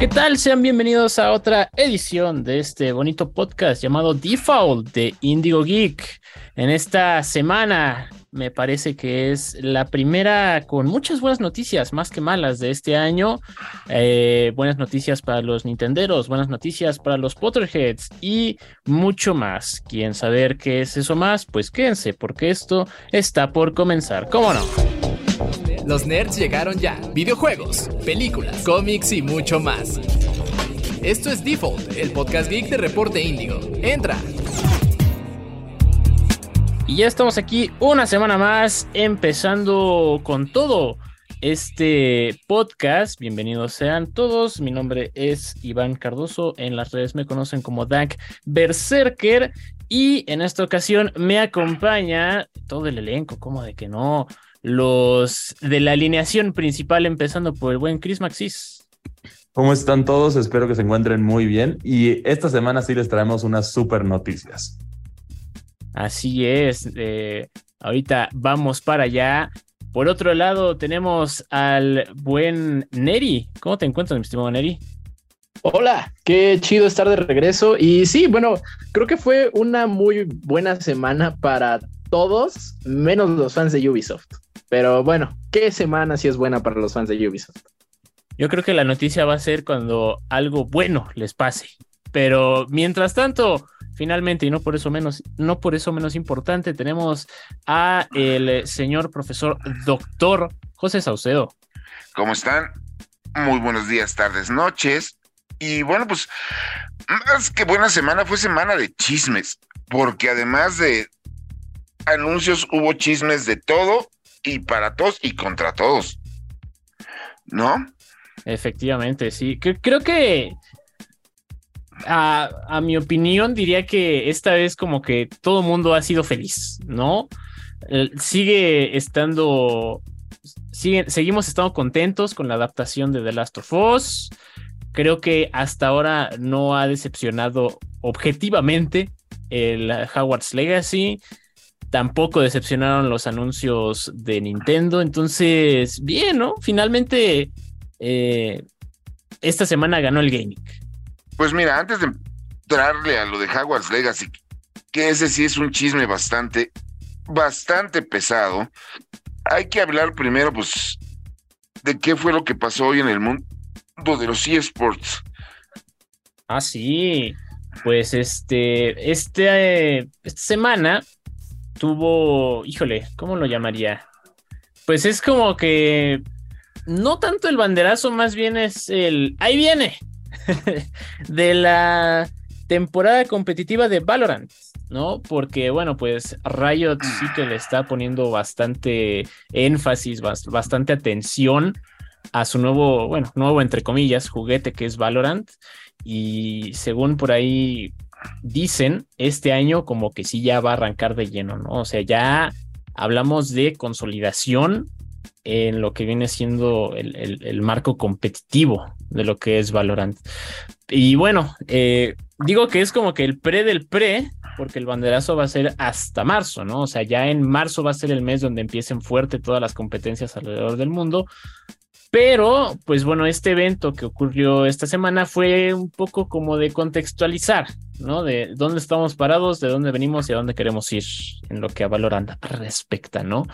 ¿Qué tal? Sean bienvenidos a otra edición de este bonito podcast llamado Default de Indigo Geek. En esta semana me parece que es la primera con muchas buenas noticias, más que malas de este año. Eh, buenas noticias para los Nintenderos, buenas noticias para los Potterheads y mucho más. ¿Quieren saber qué es eso más? Pues quédense, porque esto está por comenzar. ¿Cómo no? Los nerds llegaron ya. Videojuegos, películas, cómics y mucho más. Esto es Default, el podcast geek de Reporte Índigo. Entra. Y ya estamos aquí una semana más, empezando con todo este podcast. Bienvenidos sean todos. Mi nombre es Iván Cardoso. En las redes me conocen como Dak Berserker. Y en esta ocasión me acompaña todo el elenco, como de que no los de la alineación principal, empezando por el buen Chris Maxis. ¿Cómo están todos? Espero que se encuentren muy bien. Y esta semana sí les traemos unas super noticias. Así es. Eh, ahorita vamos para allá. Por otro lado, tenemos al buen Neri. ¿Cómo te encuentras, mi estimado Neri? Hola, qué chido estar de regreso. Y sí, bueno, creo que fue una muy buena semana para todos, menos los fans de Ubisoft. Pero bueno, ¿qué semana sí es buena para los fans de Ubisoft? Yo creo que la noticia va a ser cuando algo bueno les pase. Pero mientras tanto, finalmente, y no por eso menos, no por eso menos importante, tenemos a el señor profesor doctor José Saucedo. ¿Cómo están? Muy buenos días, tardes, noches. Y bueno, pues más que buena semana, fue semana de chismes, porque además de anuncios hubo chismes de todo y para todos y contra todos. ¿No? Efectivamente, sí. Creo que a, mi opinión diría que esta vez como que todo mundo ha sido feliz, ¿no? Sigue estando, sigue, seguimos estando contentos con la adaptación de The Last of Us. Creo que hasta ahora no ha decepcionado objetivamente el Howard's Legacy tampoco decepcionaron los anuncios de Nintendo. Entonces, bien, ¿no? Finalmente, eh, esta semana ganó el gaming. Pues mira, antes de entrarle a lo de Hogwarts Legacy, que ese sí es un chisme bastante, bastante pesado, hay que hablar primero, pues, de qué fue lo que pasó hoy en el mundo de los eSports. Ah, sí. Pues este, este, esta semana tuvo, híjole, ¿cómo lo llamaría? Pues es como que no tanto el banderazo, más bien es el, ahí viene, de la temporada competitiva de Valorant, ¿no? Porque, bueno, pues Riot sí que le está poniendo bastante énfasis, bastante atención a su nuevo, bueno, nuevo entre comillas, juguete que es Valorant. Y según por ahí dicen este año como que sí ya va a arrancar de lleno, ¿no? O sea, ya hablamos de consolidación en lo que viene siendo el, marco competitivo de lo que es Valorant. Y bueno, eh, digo que es como que el pre del pre, porque el banderazo va a ser hasta marzo, ¿no? O sea, ya en marzo va a ser el mes donde empiecen fuerte todas las competencias alrededor del mundo. Pero, pues bueno, este evento que ocurrió esta semana fue un poco como de contextualizar, ¿no? De dónde estamos parados, de dónde venimos y a dónde queremos ir en lo que a Valorant respecta, ¿no?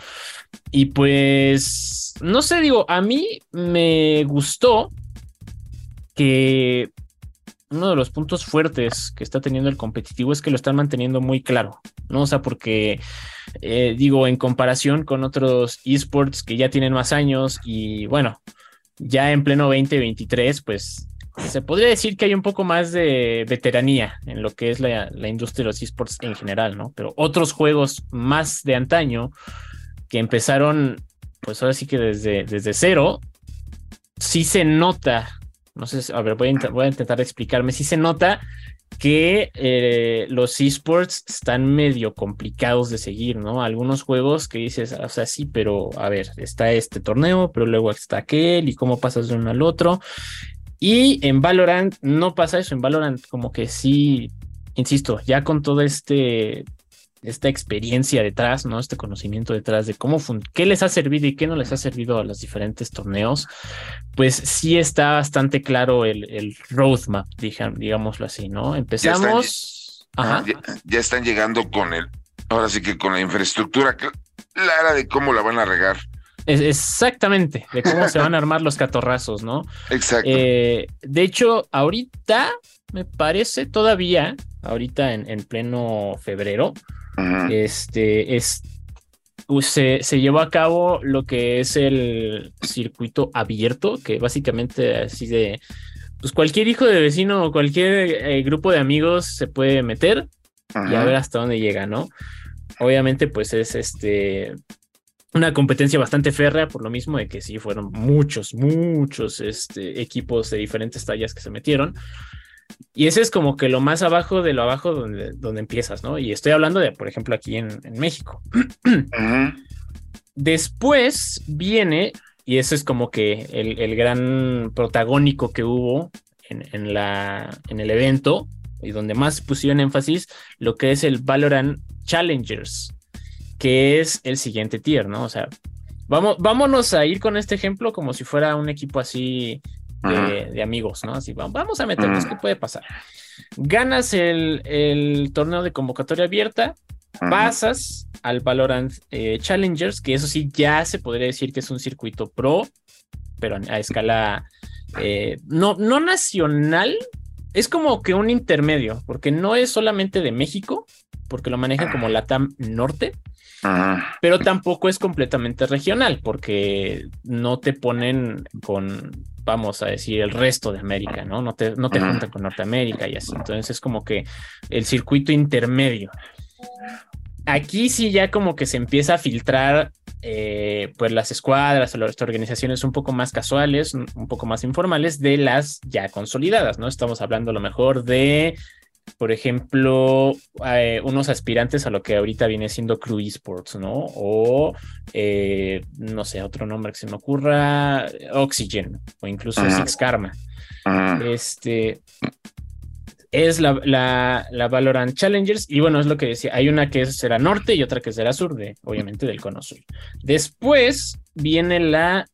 Y pues, no sé, digo, a mí me gustó que uno de los puntos fuertes que está teniendo el competitivo es que lo están manteniendo muy claro, ¿no? O sea, porque eh, digo, en comparación con otros esports que ya tienen más años y bueno, ya en pleno 2023, pues se podría decir que hay un poco más de veteranía en lo que es la, industria de los esports en general, ¿no? Pero otros juegos más de antaño que empezaron, pues ahora sí que desde, desde cero, sí se nota no sé, a ver, voy a, voy a intentar explicarme. Sí se nota que eh, los esports están medio complicados de seguir, ¿no? Algunos juegos que dices, o sea, sí, pero a ver, está este torneo, pero luego está aquel y cómo pasas de uno al otro. Y en Valorant no pasa eso, en Valorant como que sí, insisto, ya con todo este esta experiencia detrás, ¿no? Este conocimiento detrás de cómo, qué les ha servido y qué no les ha servido a los diferentes torneos, pues sí está bastante claro el, roadmap, digámoslo así, ¿no? Empezamos... Ya están, ya están llegando con el, ahora sí que con la infraestructura clara de cómo la van a regar. Exactamente, de cómo se van a armar los catorrazos, ¿no? Exacto. Eh, de hecho, ahorita me parece todavía, ahorita en, pleno febrero, este es se, se, llevó a cabo lo que es el circuito abierto, que básicamente así de, pues cualquier hijo de vecino o cualquier eh, grupo de amigos se puede meter y a ver hasta dónde llega, ¿no? Obviamente, pues es este una competencia bastante férrea por lo mismo de que sí fueron muchos, muchos este, equipos de diferentes tallas que se metieron. Y ese es como que lo más abajo de lo abajo donde, donde empiezas, ¿no? Y estoy hablando de, por ejemplo, aquí en, México. Después viene, y ese es como que el, gran protagónico que hubo en, en, la, en el evento, y donde más pusieron énfasis, lo que es el Valorant Challengers, que es el siguiente tier, ¿no? O sea, vamos, vámonos a ir con este ejemplo como si fuera un equipo así de, amigos, ¿no? Así, vamos a meternos, ¿qué puede pasar? Ganas el, torneo de convocatoria abierta, pasas al Valorant eh, Challengers, que eso sí ya se podría decir que es un circuito pro, pero a escala eh, no, no nacional, es como que un intermedio, porque no es solamente de México, porque lo manejan como Latam Norte, pero tampoco es completamente regional, porque no te ponen con, vamos a decir, el resto de América, ¿no? No te, no te juntan con Norteamérica y así. Entonces es como que el circuito intermedio. Aquí sí ya como que se empieza a filtrar eh, pues las escuadras o las organizaciones un poco más casuales, un poco más informales de las ya consolidadas, ¿no? Estamos hablando a lo mejor de por ejemplo, eh, unos aspirantes a lo que ahorita viene siendo Crew Esports, ¿no? O, eh, no sé, otro nombre que se me ocurra, Oxygen, o incluso Six Karma. Este es la, la, Valorant Challengers, y bueno, es lo que decía, hay una que será norte y otra que será sur, de, obviamente del cono sur. Después viene la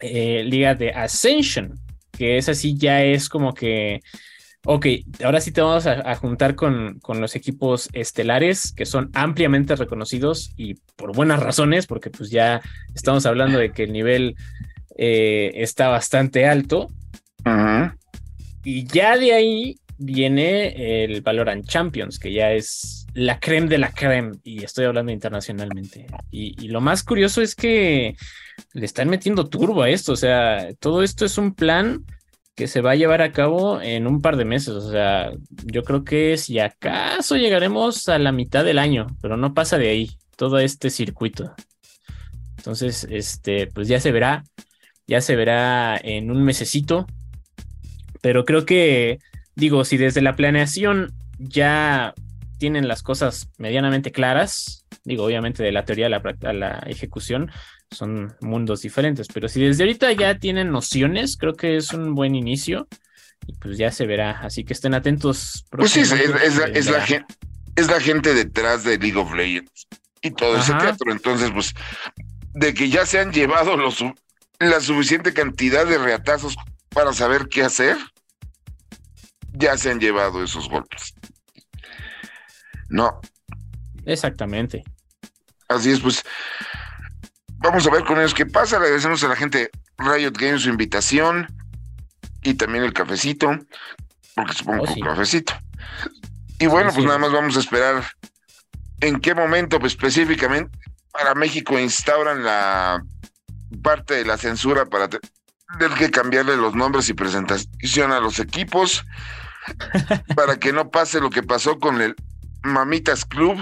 eh, liga de Ascension, que es así, ya es como que Ok, ahora sí te vamos a, juntar con, con, los equipos estelares que son ampliamente reconocidos y por buenas razones, porque pues ya estamos hablando de que el nivel eh, está bastante alto. Y ya de ahí viene el Valorant Champions, que ya es la creme de la creme, y estoy hablando internacionalmente. Y, y lo más curioso es que le están metiendo turbo a esto, o sea, todo esto es un plan que se va a llevar a cabo en un par de meses. O sea, yo creo que si acaso llegaremos a la mitad del año, pero no pasa de ahí todo este circuito. Entonces, este, pues ya se verá, ya se verá en un mesecito. Pero creo que, digo, si desde la planeación ya tienen las cosas medianamente claras, digo, obviamente de la teoría a la, a la ejecución, son mundos diferentes, pero si desde ahorita ya tienen nociones, creo que es un buen inicio y pues ya se verá, así que estén atentos. Pues sí, es, la, gente, es la gente detrás de League of Legends y todo ese teatro, entonces pues de que ya se han llevado los, la suficiente cantidad de reatazos para saber qué hacer, ya se han llevado esos golpes. No. Exactamente. Así es, pues vamos a ver con ellos qué pasa. Le agradecemos a la gente Riot Games su invitación y también el cafecito, porque supongo oh, que un cafecito. Y bueno, pues nada más vamos a esperar en qué momento pues, específicamente para México instauran la parte de la censura para tener que cambiarle los nombres y presentación a los equipos para que no pase lo que pasó con el Mamitas Club.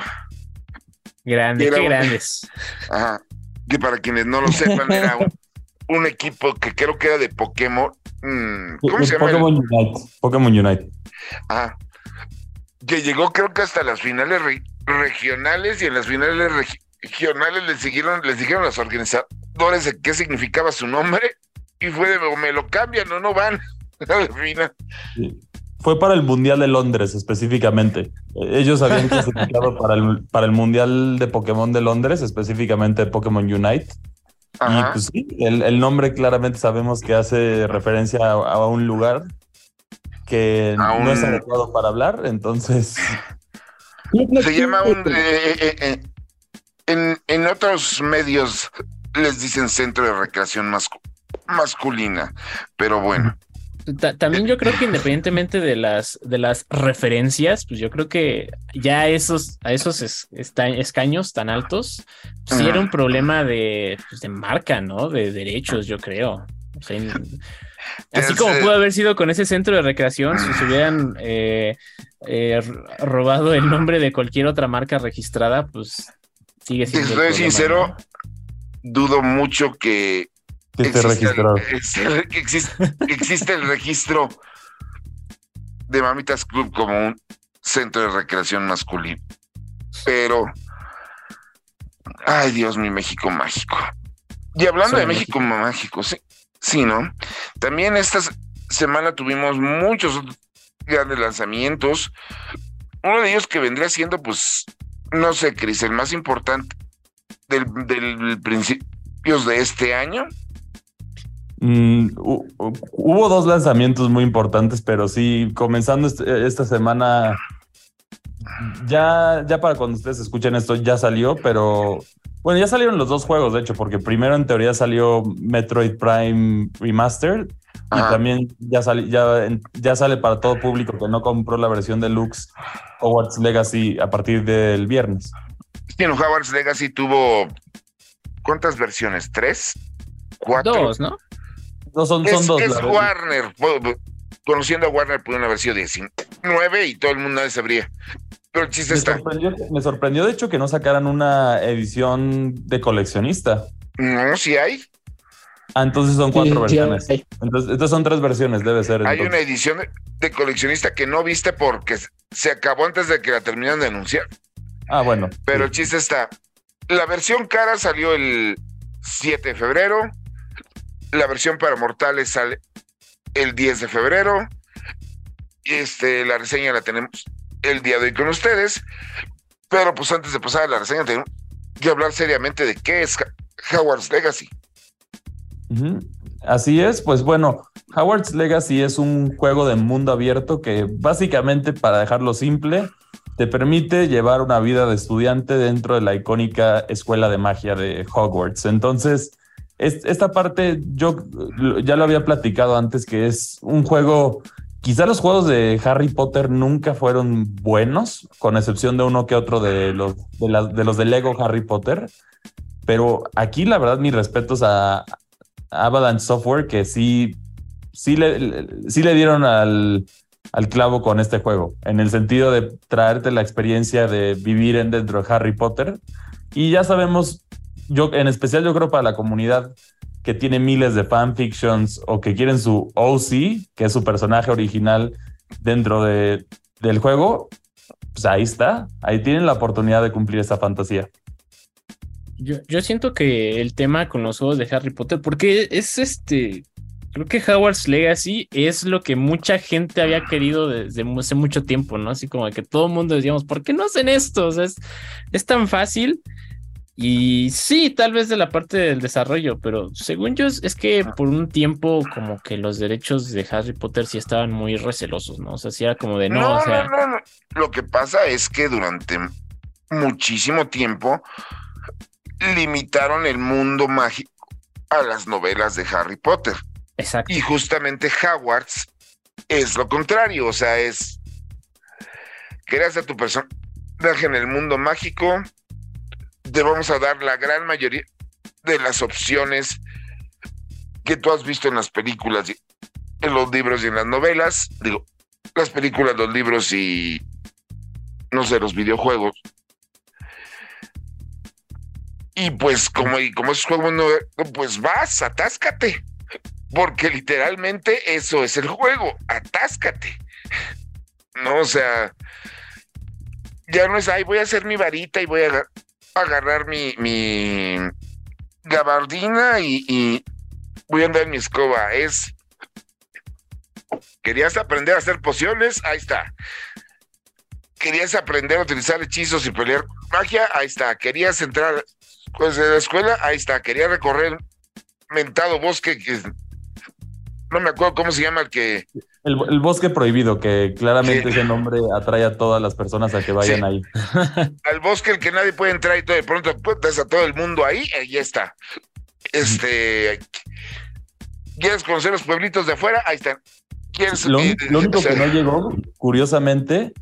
Grandes, qué grandes. Ajá, que para quienes no lo sepan, era un, equipo que creo que era de Pokémon. Mm, ¿Cómo se llama? Pokémon Unite. Pokémon Unite. Ah, que llegó creo que hasta las finales regionales y en las finales regionales le siguieron, les dijeron a los organizadores de qué significaba su nombre y fue de me lo cambian o no van. fue para el Mundial de Londres específicamente. Ellos habían clasificado para el, para el Mundial de Pokémon de Londres, específicamente Pokémon Unite. Y pues sí, el, nombre claramente sabemos que hace referencia a, un lugar que no es adecuado para hablar, entonces... Se llama un... Eh, eh, eh, en, en, otros medios les dicen centro de recreación masculina, pero bueno. También yo creo que independientemente de las, de las referencias, pues yo creo que ya esos, a esos escaños tan altos, sí era un problema de, pues, de marca, ¿no? De derechos, yo creo. así como pudo haber sido con ese centro de recreación, si se hubieran eh, eh, robado el nombre de cualquier otra marca registrada, pues sigue siendo. Si soy sincero, dudo mucho que existe, el, registro de Mamitas Club como un centro de recreación masculino. Pero, ay Dios, mi México mágico. Y hablando de México, mágico, sí, sí, ¿no? También esta semana tuvimos muchos grandes lanzamientos. Uno de ellos que vendría siendo, pues, no sé, Cris, el más importante del, del principios de este año Mm, hubo dos lanzamientos muy importantes, pero sí, comenzando este, esta semana, ya, ya para cuando ustedes escuchen esto, ya salió, pero bueno, ya salieron los dos juegos, de hecho, porque primero en teoría salió Metroid Prime Remastered y también ya, ya, ya sale para todo público que no compró la versión deluxe Hogwarts Legacy a partir del viernes. Sí, Hogwarts Legacy tuvo ¿cuántas versiones? ¿Tres? ¿Cuatro? Dos, ¿no? No, son, es, dos. Es Warner. Conociendo a Warner, pudieron haber sido 19 y todo el mundo sabría. Pero el chiste me está. Sorprendió, me sorprendió, de hecho, que no sacaran una edición de coleccionista. No, sí hay. Ah, entonces son cuatro versiones. entonces, son tres versiones, debe ser. Hay una edición de coleccionista que no viste porque se acabó antes de que la terminaran de anunciar. Ah, bueno. Pero el chiste está. La versión cara salió el 7 de febrero. La versión para mortales sale el 10 de febrero. Este, la reseña la tenemos el día de hoy con ustedes. Pero pues antes de pasar a la reseña, tenemos que hablar seriamente de qué es Howard's Legacy. Así es, pues bueno, Howard's Legacy es un juego de mundo abierto que básicamente, para dejarlo simple, te permite llevar una vida de estudiante dentro de la icónica escuela de magia de Hogwarts. Entonces, esta parte yo ya lo había platicado antes, que es un juego, quizá los juegos de Harry Potter nunca fueron buenos, con excepción de uno que otro de los de, los de Lego Harry Potter, pero aquí la verdad mis respetos a, Avalanche Software, que sí, sí, le, sí le dieron al, al clavo con este juego, en el sentido de traerte la experiencia de vivir en dentro de Harry Potter. Y ya sabemos yo, en especial yo creo para la comunidad que tiene miles de fanfictions o que quieren su OC, que es su personaje original dentro de, del juego, pues ahí está, ahí tienen la oportunidad de cumplir esa fantasía. Yo, yo siento que el tema con los juegos de Harry Potter, porque es este, creo que Howard's Legacy es lo que mucha gente había querido desde hace mucho tiempo, ¿no? Así como que todo el mundo decíamos, ¿por qué no hacen esto? O sea, es, es tan fácil y sí, tal vez de la parte del desarrollo, pero según yo es, que por un tiempo como que los derechos de Harry Potter sí estaban muy recelosos, ¿no? O sea, sí era como de no, o sea... no, no, Lo que pasa es que durante muchísimo tiempo limitaron el mundo mágico a las novelas de Harry Potter. Exacto. Y justamente Hogwarts es lo contrario, o sea, es creas a tu personaje en el mundo mágico, te vamos a dar la gran mayoría de las opciones que tú has visto en las películas, en los libros y en las novelas. Digo, las películas, los libros y, no sé, los videojuegos. Y pues como, y como esos juegos no, pues vas, atáscate. Porque literalmente eso es el juego, atáscate. No, o sea, ya no es, ay, voy a hacer mi varita y voy a agarrar mi, mi gabardina y, voy a andar en mi escoba. Es ¿Querías aprender a hacer pociones? Ahí está. ¿Querías aprender a utilizar hechizos y pelear magia? Ahí está. ¿Querías entrar pues, a la escuela? Ahí está. ¿Querías recorrer mentado bosque que no me acuerdo cómo se llama el que el, el, bosque prohibido, que claramente ese nombre atrae a todas las personas a que vayan Sí. ahí. al bosque el que nadie puede entrar y todo de pronto puedes a todo el mundo ahí, ahí está. Este ¿Quieres conocer los pueblitos de afuera? Ahí están. ¿Quieres Lo, eh, lo único o sea, que no llegó, curiosamente,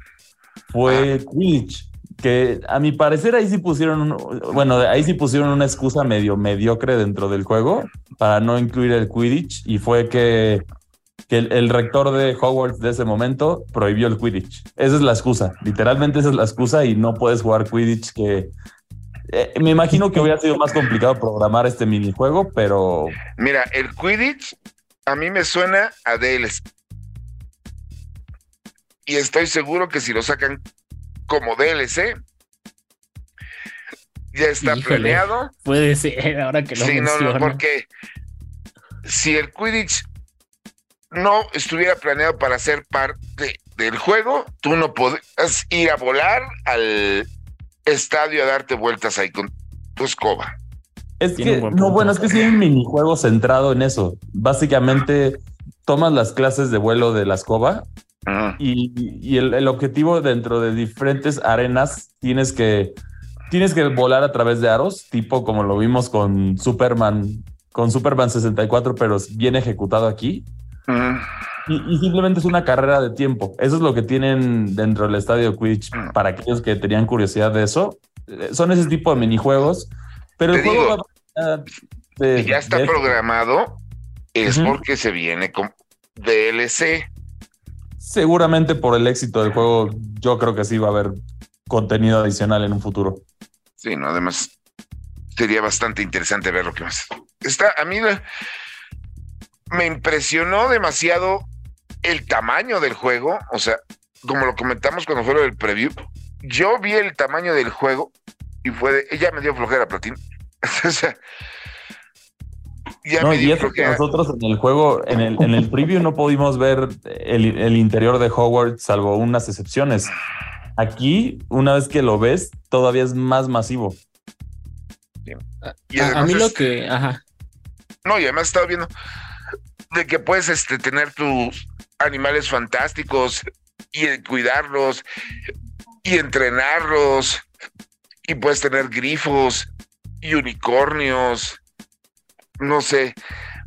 fue Quidditch, que a mi parecer ahí sí pusieron, bueno, ahí sí pusieron una excusa medio mediocre dentro del juego para no incluir el Quidditch y fue que, que el, el rector de Hogwarts de ese momento prohibió el Quidditch. Esa es la excusa, literalmente esa es la excusa y no puedes jugar Quidditch que... eh, me imagino que hubiera sido más complicado programar este minijuego, pero Mira, el Quidditch a mí me suena a DLC. Y estoy seguro que si lo sacan como DLC, ya está Híjole. planeado. Puede ser, ahora que lo Sí, no, no, porque si el Quidditch no estuviera planeado para ser parte del juego, tú no podrías ir a volar al estadio a darte vueltas ahí con tu escoba. Es que, buen no, bueno, es que sí hay un minijuego centrado en eso. Básicamente, tomas las clases de vuelo de la escoba Y, y el, el objetivo dentro de diferentes arenas tienes que, tienes que volar a través de aros, tipo como lo vimos con Superman, con Superman 64, pero es bien ejecutado aquí. Y, y simplemente es una carrera de tiempo. Eso es lo que tienen dentro del estadio Quidditch Mm. para aquellos que tenían curiosidad de eso. Eh, Son ese tipo de minijuegos, pero el juego digo, va a- de- ya está de- programado, es porque se viene con DLC. Seguramente por el éxito del juego, yo creo que sí va a haber contenido adicional en un futuro. Sí, no, además sería bastante interesante ver lo que más. Está, a mí me impresionó demasiado el tamaño del juego, o sea, como lo comentamos cuando fue lo del preview, yo vi el tamaño del juego y fue de, ella me dio flojera platín. o sea, ya No, me y eso que nosotros en el juego, en el, en el preview no pudimos ver el, el interior de Hogwarts, salvo unas excepciones. Aquí, una vez que lo ves, todavía es más masivo. Y A, mí lo es- que, ajá, No, y además estaba viendo de que puedes este, tener tus animales fantásticos y cuidarlos y entrenarlos y puedes tener grifos y unicornios, no sé,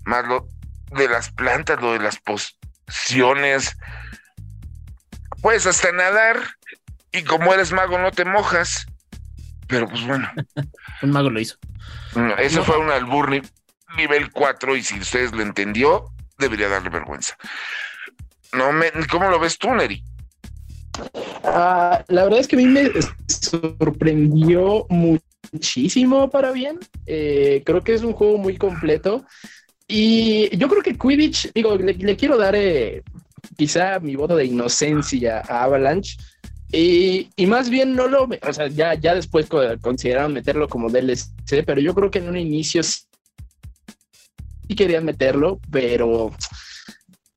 más lo de las plantas, lo de las pociones. Puedes hasta nadar y como eres mago no te mojas. Pero pues bueno, un mago lo hizo. no, ese No. fue un albur ni- nivel 4 y si ustedes lo entendió, debería darle vergüenza. No me, ¿Cómo lo ves tú, Neri? Ah, la verdad es que a mí me sorprendió muchísimo para bien. Eh, creo que es un juego muy completo. Y yo creo que Quidditch, digo, le, quiero dar eh, quizá mi voto de inocencia a Avalanche. Y, y más bien no lo, o sea, ya, ya después co- consideraron meterlo como DLC, pero yo creo que en un inicio sí querían meterlo, pero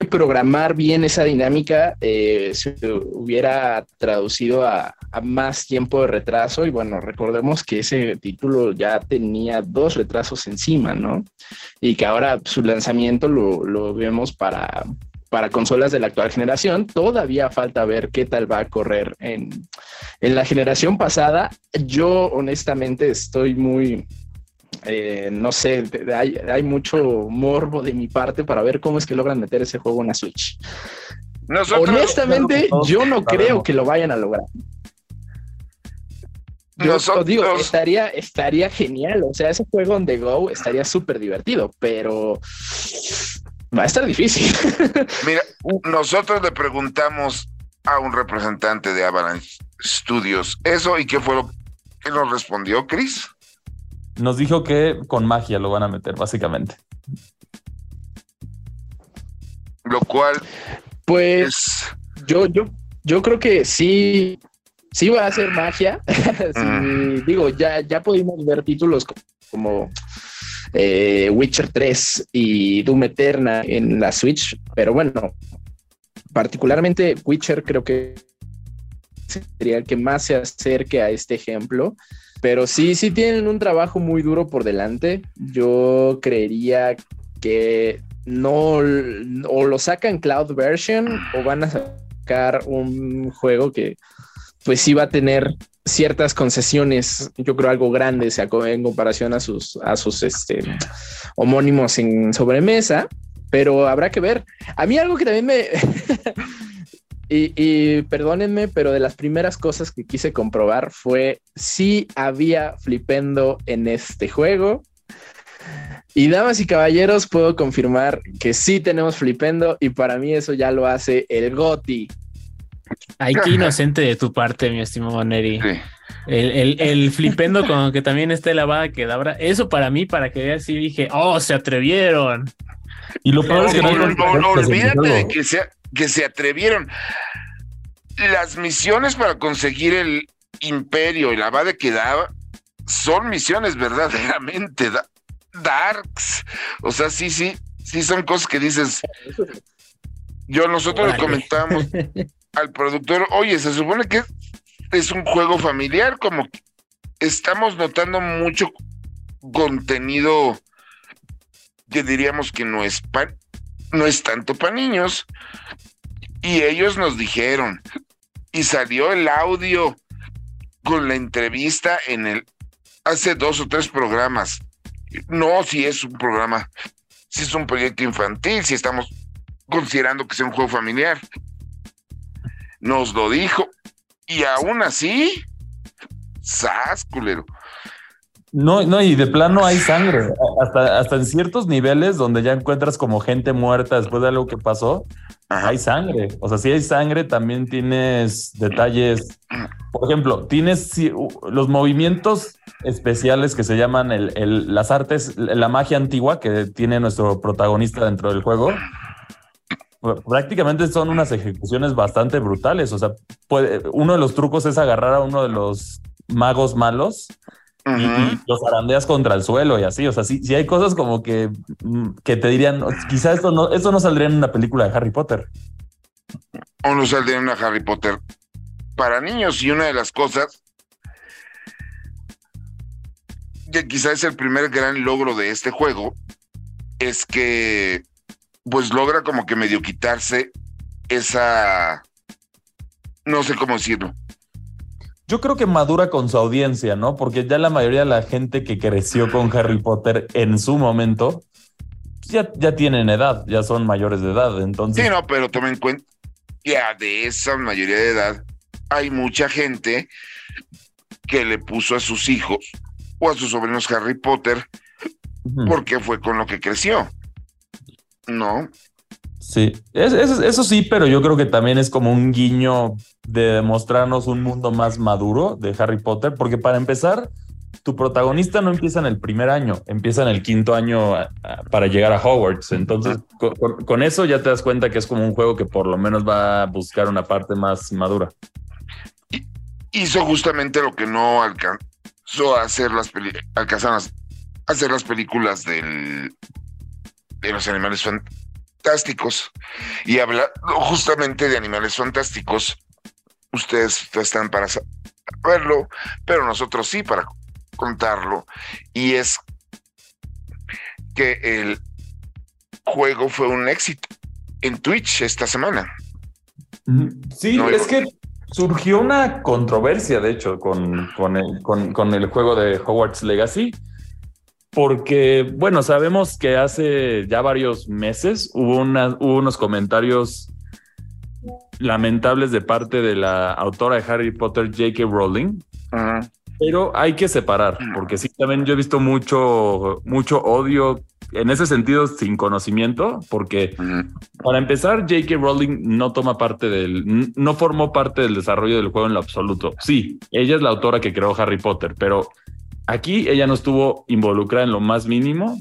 programar bien esa dinámica eh, se hubiera traducido a, más tiempo de retraso y bueno, recordemos que ese título ya tenía dos retrasos encima, ¿no? Y que ahora su lanzamiento lo, lo vemos para, para consolas de la actual generación. Todavía falta ver qué tal va a correr en, en la generación pasada. Yo honestamente estoy muy, eh, no sé, hay, hay, mucho morbo de mi parte para ver cómo es que logran meter ese juego en la Switch. Nosotros, Honestamente, yo no creo que lo vayan a lograr. Yo Nosotros- digo, estaría, estaría genial. O sea, ese juego on the go estaría súper divertido, pero va a estar difícil. Mira, nosotros le preguntamos a un representante de Avalanche Studios eso y qué fue lo que nos respondió, Chris. Nos dijo que con magia lo van a meter, básicamente. Lo cual Pues es. yo, yo, yo creo que sí, sí va a ser magia. Sí, Mm. Digo, ya, ya pudimos ver títulos co- como eh, Witcher 3 y Doom Eterna en la Switch, pero bueno, particularmente Witcher creo que sería el que más se acerque a este ejemplo. Pero sí, sí tienen un trabajo muy duro por delante. Yo creería que no o lo sacan cloud version o van a sacar un juego que pues sí va a tener ciertas concesiones, yo creo algo grande en comparación a sus, a sus este, homónimos en sobremesa, pero habrá que ver. A mí algo que también me... y, perdónenme, pero de las primeras cosas que quise comprobar fue si había flipendo en este juego. Y damas y caballeros, puedo confirmar que sí tenemos flipendo y para mí eso ya lo hace el Goti. Ay, qué inocente de tu parte, mi estimado Neri. El, el, flipendo con que también esté lavada que dabra. Eso para mí, para que veas, sí dije, oh, se atrevieron. Y lo peor es que no, olvídate de que se, que se atrevieron. Las misiones para conseguir el imperio y la va de quedaba son misiones verdaderamente darks. O sea, sí, sí, sí son cosas que dices. Yo nosotros le comentamos al productor, oye, se supone que es un juego familiar, como estamos notando mucho contenido que diríamos que no es pan, no es tanto para niños. Y ellos nos dijeron, y salió el audio con la entrevista en el hace dos o tres programas. No, si es un programa, si es un proyecto infantil, si estamos considerando que sea un juego familiar nos lo dijo. Y aún así, sas, culero. No, no, y de plano hay sangre. Hasta, hasta en ciertos niveles donde ya encuentras como gente muerta después de algo que pasó, hay sangre. O sea, si hay sangre, también tienes detalles. Por ejemplo, tienes los movimientos especiales que se llaman el, las artes, la magia antigua que tiene nuestro protagonista dentro del juego prácticamente son unas ejecuciones bastante brutales. O sea, puede, uno de los trucos es agarrar a uno de los magos malos y, los arandeas contra el suelo y así. O sea, sí, hay cosas como que, mm, que te dirían, quizá esto no, esto no saldría en una película de Harry Potter. O no saldría en una Harry Potter para niños. Y una de las cosas que quizá es el primer gran logro de este juego es que pues logra como que medio quitarse esa, no sé cómo decirlo. Yo creo que madura con su audiencia, ¿no? Porque ya la mayoría de la gente que creció con Harry Potter en su momento, ya, ya tienen edad, ya son mayores de edad, entonces... Sí, no, pero tomen en cuenta, ya de esa mayoría de edad, hay mucha gente que le puso a sus hijos o a sus sobrinos Harry Potter porque fue con lo que creció. No. Sí, eso, sí, pero yo creo que también es como un guiño de demostrarnos un mundo más maduro de Harry Potter, porque para empezar, tu protagonista no empieza en el primer año, empieza en el quinto año para llegar a Hogwarts. Entonces, con, eso ya te das cuenta que es como un juego que por lo menos va a buscar una parte más madura. Hizo justamente lo que no alcanzó a hacer las, a hacer las películas del de los animales fantásticos. Y habla justamente de animales fantásticos. Ustedes están para saberlo, pero nosotros sí para contarlo. Y es que el juego fue un éxito en Twitch esta semana. Sí, es que surgió una controversia, de hecho, con, con, el, con el juego de Hogwarts Legacy porque, bueno, sabemos que hace ya varios meses hubo, unos comentarios lamentables de parte de la autora de Harry Potter, J.K. Rowling. Pero hay que separar, porque sí, también yo he visto mucho, mucho odio en ese sentido sin conocimiento, porque para empezar, J.K. Rowling no toma parte del, no formó parte del desarrollo del juego en lo absoluto. Sí, ella es la autora que creó Harry Potter, pero Aquí ella no estuvo involucrada en lo más mínimo.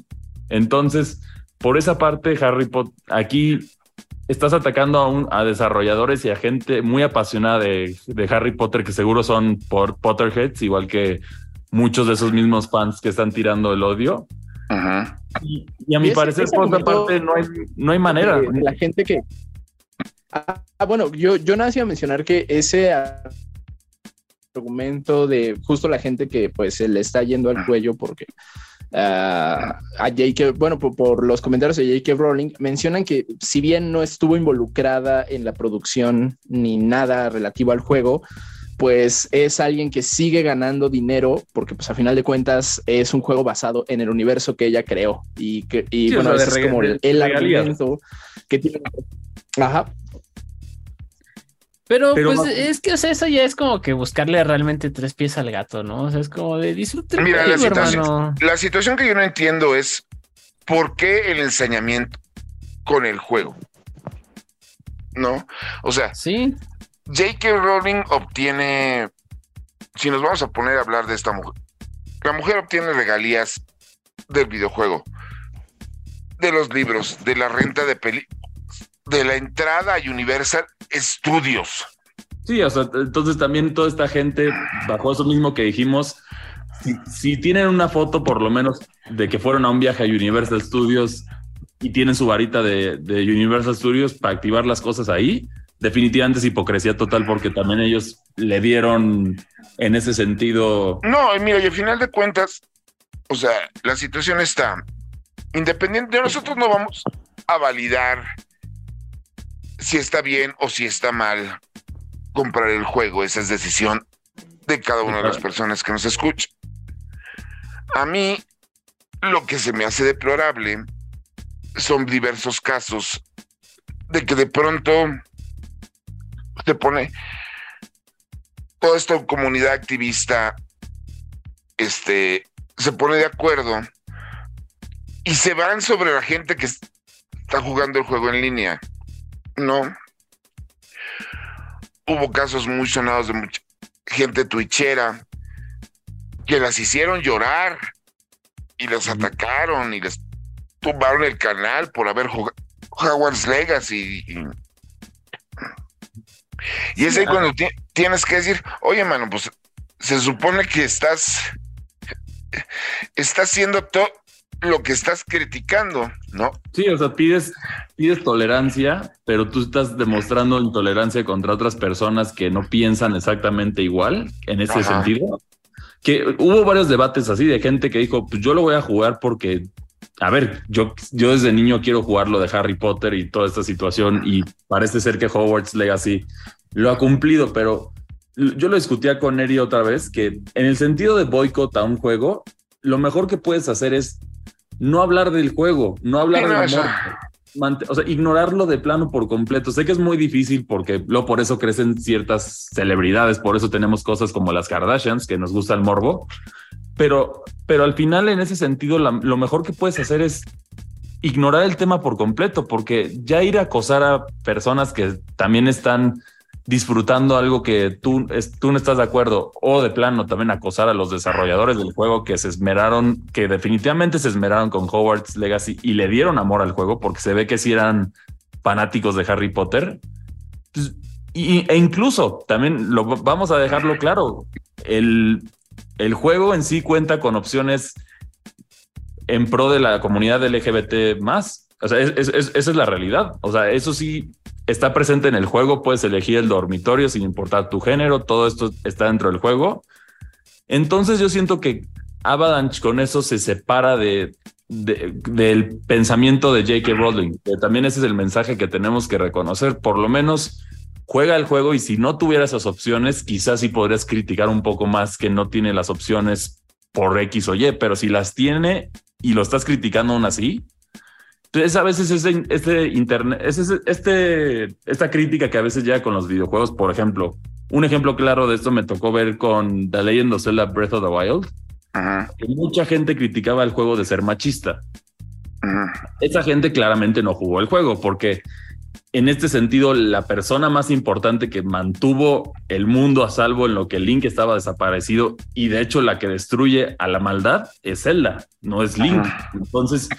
Entonces, por esa parte, Harry Potter, aquí estás atacando a, desarrolladores y a gente muy apasionada de, Harry Potter que seguro son por Potterheads, igual que muchos de esos mismos fans que están tirando el odio. Y, a mi parecer, por otra parte, no hay, no hay manera. La gente que, Ah, bueno, yo, yo nada más iba a mencionar que ese argumento de justo la gente que pues se le está yendo al cuello porque ah, a J.K. bueno, por, por los comentarios de J.K. Rowling mencionan que si bien no estuvo involucrada en la producción ni nada relativo al juego, pues es alguien que sigue ganando dinero porque pues a final de cuentas es un juego basado en el universo que ella creó y que y Sí, o bueno, sea, es como el, el argumento que tiene. Ajá. Pero, Pero pues no- es que, o sea, eso ya es como que buscarle realmente tres pies al gato, ¿no? O sea, es como de disfrute el Mira, la situación-. La situación que yo no entiendo es por qué el ensañamiento con el juego. ¿No? O sea, Sí, J.K. Rowling obtiene, si nos vamos a poner a hablar de esta mujer, la mujer obtiene regalías del videojuego, de los libros, de la renta de peli, de la entrada a Universal Studios. Sí, o sea, entonces también toda esta gente, bajo eso mismo que dijimos, si, si tienen una foto por lo menos de que fueron a un viaje a Universal Studios y tienen su varita de, de Universal Studios para activar las cosas ahí, definitivamente es hipocresía total porque también ellos le dieron en ese sentido... No, y mira, y al final de cuentas, o sea, la situación está independiente. Nosotros no vamos a validar si está bien o si está mal comprar el juego. Esa es decisión de cada una de las personas que nos escucha. A mí, lo que se me hace deplorable son diversos casos de que de pronto te pone toda esta comunidad activista este, se pone de acuerdo y se van sobre la gente que está jugando el juego en línea. No. Hubo casos muy sonados de mucha gente twitchera que las hicieron llorar y las atacaron y les tumbaron el canal por haber jugado Hogwarts Legacy. Y, y es ahí cuando ti- tienes que decir, oye, mano, pues se supone que estás estás haciendo todo lo que estás criticando, ¿no? Sí, o sea, pides, pides tolerancia, pero tú estás demostrando intolerancia contra otras personas que no piensan exactamente igual en ese Ajá. sentido. Que hubo varios debates así de gente que dijo, pues yo lo voy a jugar porque, a ver, yo, yo desde niño quiero jugar lo de Harry Potter y toda esta situación y parece ser que Hogwarts Legacy lo ha cumplido, pero yo lo discutía con Eri otra vez, que en el sentido de boicot a un juego, lo mejor que puedes hacer es no hablar del juego, no hablar Sí, no, amor. Mante- o sea, ignorarlo de plano por completo. Sé que es muy difícil porque luego por eso crecen ciertas celebridades, por eso tenemos cosas como las Kardashians, que nos gusta el morbo, pero, pero al final en ese sentido la- lo mejor que puedes hacer es ignorar el tema por completo, porque ya ir a acosar a personas que también están disfrutando algo que tú, tú no estás de acuerdo o de plano también acosar a los desarrolladores del juego que se esmeraron, que definitivamente se esmeraron con Hogwarts Legacy y le dieron amor al juego porque se ve que sí eran fanáticos de Harry Potter. Pues, y, e incluso también lo vamos a dejarlo claro, el, el juego en sí cuenta con opciones en pro de la comunidad LGBT más. O sea, es- es- es- esa es la realidad. O sea, eso sí está presente en el juego. Puedes elegir el dormitorio sin importar tu género. Todo esto está dentro del juego. Entonces yo siento que Avalanche con eso se separa de, de- del pensamiento de J.K. Rowling. También ese es el mensaje que tenemos que reconocer. Por lo menos juega el juego y si no tuviera esas opciones, quizás sí podrías criticar un poco más que no tiene las opciones por X o Y, pero si las tiene y lo estás criticando aún así, entonces a veces este internet, es ese- este, esta crítica que a veces llega con los videojuegos, por ejemplo, un ejemplo claro de esto me tocó ver con The Legend of Zelda Breath of the Wild, Ajá, que mucha gente criticaba el juego de ser machista. ajá. Esa gente claramente no jugó el juego porque en este sentido la persona más importante que mantuvo el mundo a salvo en lo que Link estaba desaparecido y de hecho la que destruye a la maldad es Zelda, no es Link. Entonces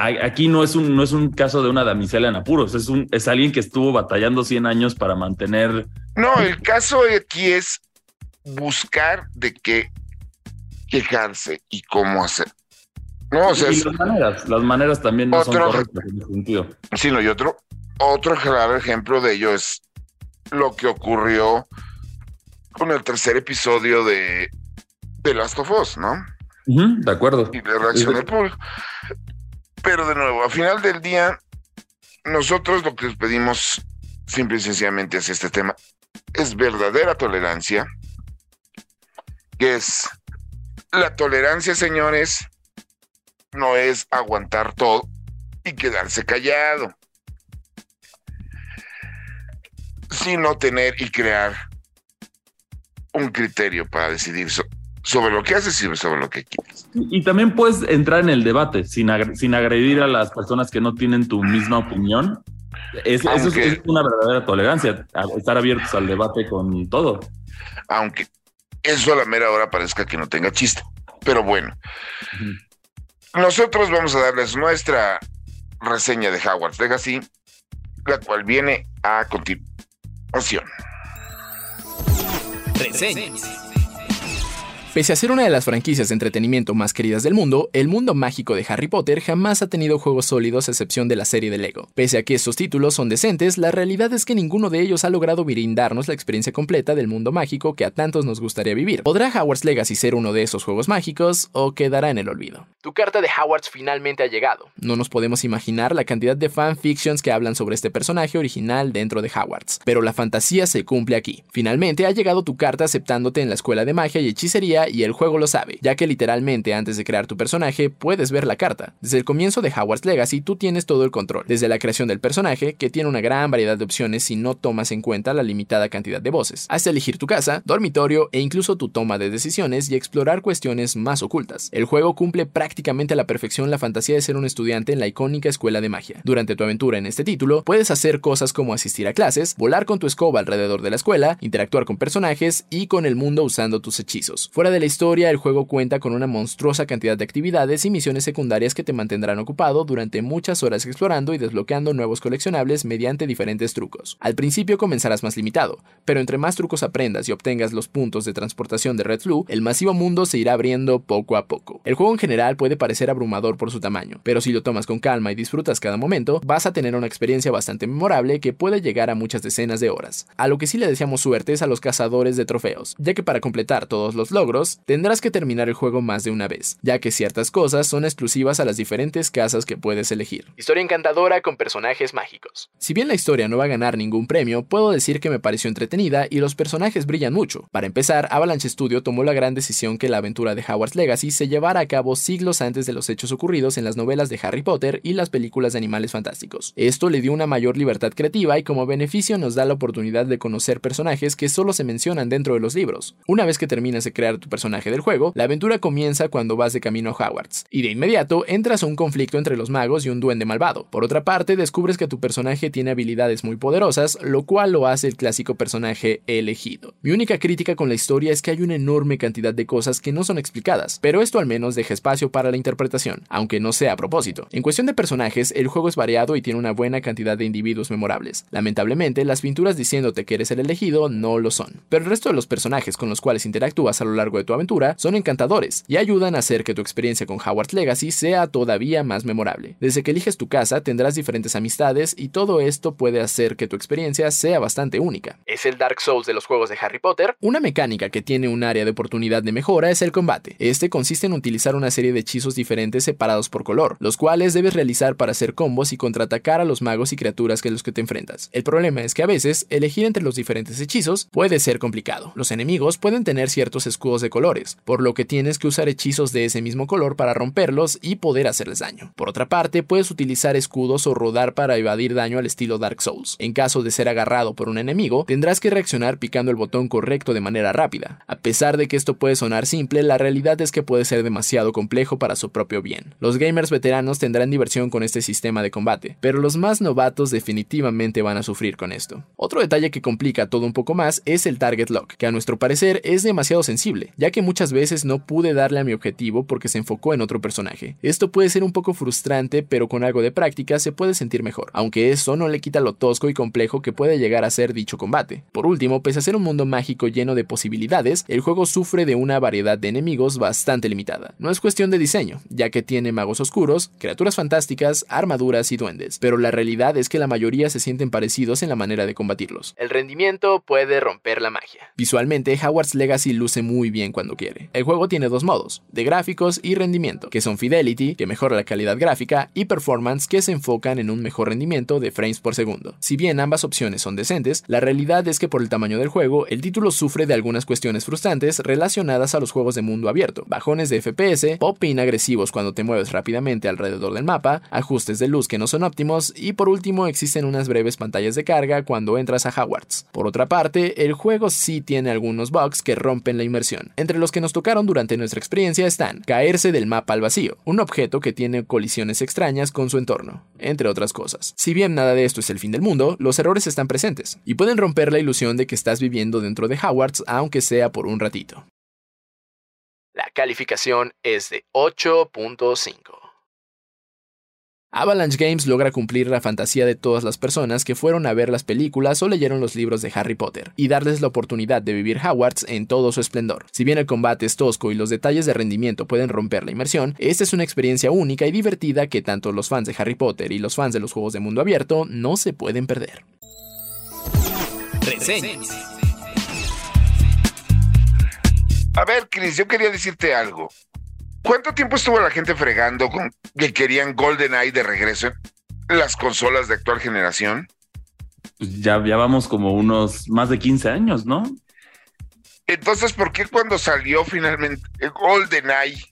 aquí no es un no es un caso de una damisela en apuros, es un es alguien que estuvo batallando 100 años para mantener No, el caso aquí es buscar de qué quejarse y cómo hacer. No, o sea, y las maneras, las maneras también no son correctas en ese sentido. sí, no, y otro, otro claro ejemplo de ello es lo que ocurrió con el tercer episodio de The Last of Us, ¿no? de acuerdo. Y la reacción del público. Pero de nuevo, al final del día, nosotros lo que les pedimos simple y sencillamente es este tema. Es verdadera tolerancia, que es la tolerancia, señores, no es aguantar todo y quedarse callado, sino tener y crear un criterio para decidir sobre lo que haces y sobre lo que quieres. Y también puedes entrar en el debate sin, sin agredir a las personas que no tienen tu misma opinión. eso es, una verdadera tolerancia, estar abiertos al debate con todo. Aunque eso a la mera hora parezca que no tenga chiste. Pero bueno, nosotros vamos a darles nuestra reseña de Howard's Legacy, la cual viene a continuación. Reseñas. Pese a ser una de las franquicias de entretenimiento más queridas del mundo, el mundo mágico de Harry Potter jamás ha tenido juegos sólidos a excepción de la serie de Lego. Pese a que estos títulos son decentes, la realidad es que ninguno de ellos ha logrado brindarnos la experiencia completa del mundo mágico que a tantos nos gustaría vivir. ¿Podrá Hogwarts Legacy ser uno de esos juegos mágicos o quedará en el olvido? Tu carta de Hogwarts finalmente ha llegado. No nos podemos imaginar la cantidad de fanfictions que hablan sobre este personaje original dentro de Hogwarts, pero la fantasía se cumple aquí. Finalmente ha llegado tu carta aceptándote en la escuela de magia y hechicería y el juego lo sabe, ya que literalmente antes de crear tu personaje puedes ver la carta. Desde el comienzo de Hogwarts Legacy tú tienes todo el control, desde la creación del personaje, que tiene una gran variedad de opciones si no tomas en cuenta la limitada cantidad de voces, hasta elegir tu casa, dormitorio e incluso tu toma de decisiones y explorar cuestiones más ocultas. El juego cumple prácticamente a la perfección la fantasía de ser un estudiante en la icónica escuela de magia. Durante tu aventura en este título, puedes hacer cosas como asistir a clases, volar con tu escoba alrededor de la escuela, interactuar con personajes y con el mundo usando tus hechizos. Fuera de la historia, el juego cuenta con una monstruosa cantidad de actividades y misiones secundarias que te mantendrán ocupado durante muchas horas explorando y desbloqueando nuevos coleccionables mediante diferentes trucos. Al principio comenzarás más limitado, pero entre más trucos aprendas y obtengas los puntos de transportación de Red Flu, el masivo mundo se irá abriendo poco a poco. El juego en general puede parecer abrumador por su tamaño, pero si lo tomas con calma y disfrutas cada momento, vas a tener una experiencia bastante memorable que puede llegar a muchas decenas de horas. A lo que sí le deseamos suerte es a los cazadores de trofeos, ya que para completar todos los logros, tendrás que terminar el juego más de una vez, ya que ciertas cosas son exclusivas a las diferentes casas que puedes elegir. Historia encantadora con personajes mágicos. Si bien la historia no va a ganar ningún premio, puedo decir que me pareció entretenida y los personajes brillan mucho. Para empezar, Avalanche Studio tomó la gran decisión que la aventura de Howard's Legacy se llevara a cabo siglos antes de los hechos ocurridos en las novelas de Harry Potter y las películas de animales fantásticos. Esto le dio una mayor libertad creativa y como beneficio nos da la oportunidad de conocer personajes que solo se mencionan dentro de los libros. Una vez que terminas de crear tu personaje del juego, la aventura comienza cuando vas de camino a Hogwarts, y de inmediato entras a un conflicto entre los magos y un duende malvado. Por otra parte, descubres que tu personaje tiene habilidades muy poderosas, lo cual lo hace el clásico personaje elegido. Mi única crítica con la historia es que hay una enorme cantidad de cosas que no son explicadas, pero esto al menos deja espacio para la interpretación, aunque no sea a propósito. En cuestión de personajes, el juego es variado y tiene una buena cantidad de individuos memorables. Lamentablemente, las pinturas diciéndote que eres el elegido no lo son, pero el resto de los personajes con los cuales interactúas a lo largo de tu aventura son encantadores y ayudan a hacer que tu experiencia con Howard's Legacy sea todavía más memorable. Desde que eliges tu casa tendrás diferentes amistades y todo esto puede hacer que tu experiencia sea bastante única. ¿Es el Dark Souls de los juegos de Harry Potter? Una mecánica que tiene un área de oportunidad de mejora es el combate. Este consiste en utilizar una serie de hechizos diferentes separados por color, los cuales debes realizar para hacer combos y contraatacar a los magos y criaturas que los que te enfrentas. El problema es que a veces elegir entre los diferentes hechizos puede ser complicado. Los enemigos pueden tener ciertos escudos de colores, por lo que tienes que usar hechizos de ese mismo color para romperlos y poder hacerles daño. Por otra parte, puedes utilizar escudos o rodar para evadir daño al estilo Dark Souls. En caso de ser agarrado por un enemigo, tendrás que reaccionar picando el botón correcto de manera rápida. A pesar de que esto puede sonar simple, la realidad es que puede ser demasiado complejo para su propio bien. Los gamers veteranos tendrán diversión con este sistema de combate, pero los más novatos definitivamente van a sufrir con esto. Otro detalle que complica todo un poco más es el target lock, que a nuestro parecer es demasiado sensible. Ya que muchas veces no pude darle a mi objetivo porque se enfocó en otro personaje. Esto puede ser un poco frustrante, pero con algo de práctica se puede sentir mejor, aunque eso no le quita lo tosco y complejo que puede llegar a ser dicho combate. Por último, pese a ser un mundo mágico lleno de posibilidades, el juego sufre de una variedad de enemigos bastante limitada. No es cuestión de diseño, ya que tiene magos oscuros, criaturas fantásticas, armaduras y duendes, pero la realidad es que la mayoría se sienten parecidos en la manera de combatirlos. El rendimiento puede romper la magia. Visualmente, Howard's Legacy luce muy bien cuando quiere. El juego tiene dos modos, de gráficos y rendimiento, que son Fidelity, que mejora la calidad gráfica, y Performance, que se enfocan en un mejor rendimiento de frames por segundo. Si bien ambas opciones son decentes, la realidad es que por el tamaño del juego, el título sufre de algunas cuestiones frustrantes relacionadas a los juegos de mundo abierto, bajones de FPS, pop-in agresivos cuando te mueves rápidamente alrededor del mapa, ajustes de luz que no son óptimos y por último existen unas breves pantallas de carga cuando entras a Hogwarts. Por otra parte, el juego sí tiene algunos bugs que rompen la inmersión. Entre los que nos tocaron durante nuestra experiencia están caerse del mapa al vacío, un objeto que tiene colisiones extrañas con su entorno, entre otras cosas. Si bien nada de esto es el fin del mundo, los errores están presentes y pueden romper la ilusión de que estás viviendo dentro de Hogwarts aunque sea por un ratito. La calificación es de 8.5. Avalanche Games logra cumplir la fantasía de todas las personas que fueron a ver las películas o leyeron los libros de Harry Potter, y darles la oportunidad de vivir Hogwarts en todo su esplendor. Si bien el combate es tosco y los detalles de rendimiento pueden romper la inmersión, esta es una experiencia única y divertida que tanto los fans de Harry Potter y los fans de los juegos de mundo abierto no se pueden perder. A ver, Chris, yo quería decirte algo. ¿Cuánto tiempo estuvo la gente fregando con que querían GoldenEye de regreso en las consolas de actual generación? Pues ya, ya vamos como unos más de 15 años, ¿no? Entonces, ¿por qué cuando salió finalmente GoldenEye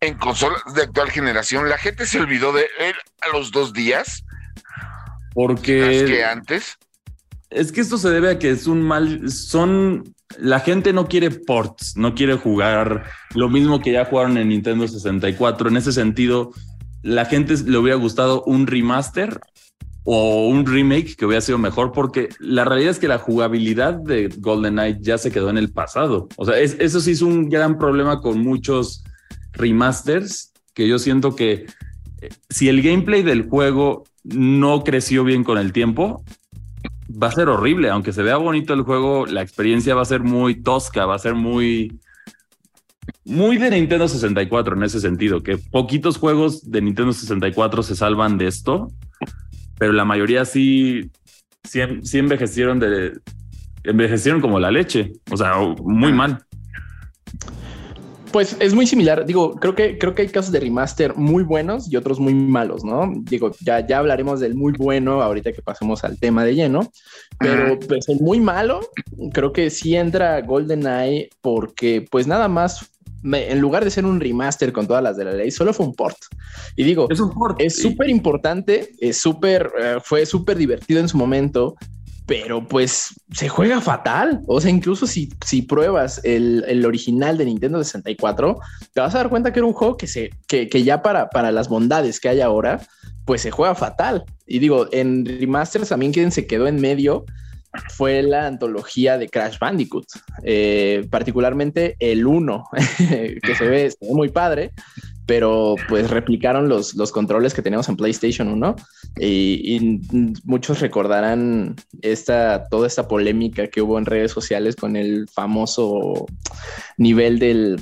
en consolas de actual generación, la gente se olvidó de él a los dos días? Porque... Más que antes. Es que esto se debe a que es un mal, son la gente no quiere ports, no quiere jugar lo mismo que ya jugaron en Nintendo 64. En ese sentido, la gente le hubiera gustado un remaster o un remake que hubiera sido mejor, porque la realidad es que la jugabilidad de GoldenEye ya se quedó en el pasado. O sea, eso sí es un gran problema con muchos remasters, que yo siento que eh, si el gameplay del juego no creció bien con el tiempo, va a ser horrible, aunque se vea bonito el juego, la experiencia va a ser muy tosca, va a ser muy muy de Nintendo 64 en ese sentido, que poquitos juegos de Nintendo 64 se salvan de esto, pero la mayoría sí, sí, sí envejecieron de envejecieron como la leche, o sea, muy mal. Pues es muy similar. Digo, creo que creo que hay casos de remaster muy buenos y otros muy malos, ¿no? Digo, ya, ya hablaremos del muy bueno ahorita que pasemos al tema de lleno. Pero pues el muy malo, creo que sí entra GoldenEye porque pues nada más en lugar de ser un remaster con todas las de la ley, solo fue un port. Y digo, es un port. Es súper importante, es súper, eh, fue súper divertido en su momento, pero pues se juega fatal. O sea, incluso si, si pruebas el, el, original de Nintendo 64, te vas a dar cuenta que era un juego que, se, que, que ya para, para las bondades que hay ahora, pues se juega fatal. Y digo, en remasters también quien se quedó en medio fue la antología de Crash Bandicoot, eh, particularmente el 1, que se ve, se ve muy padre, pero pues replicaron los, los controles que teníamos en PlayStation 1 y, y, muchos recordarán esta, toda esta polémica que hubo en redes sociales con el famoso nivel del,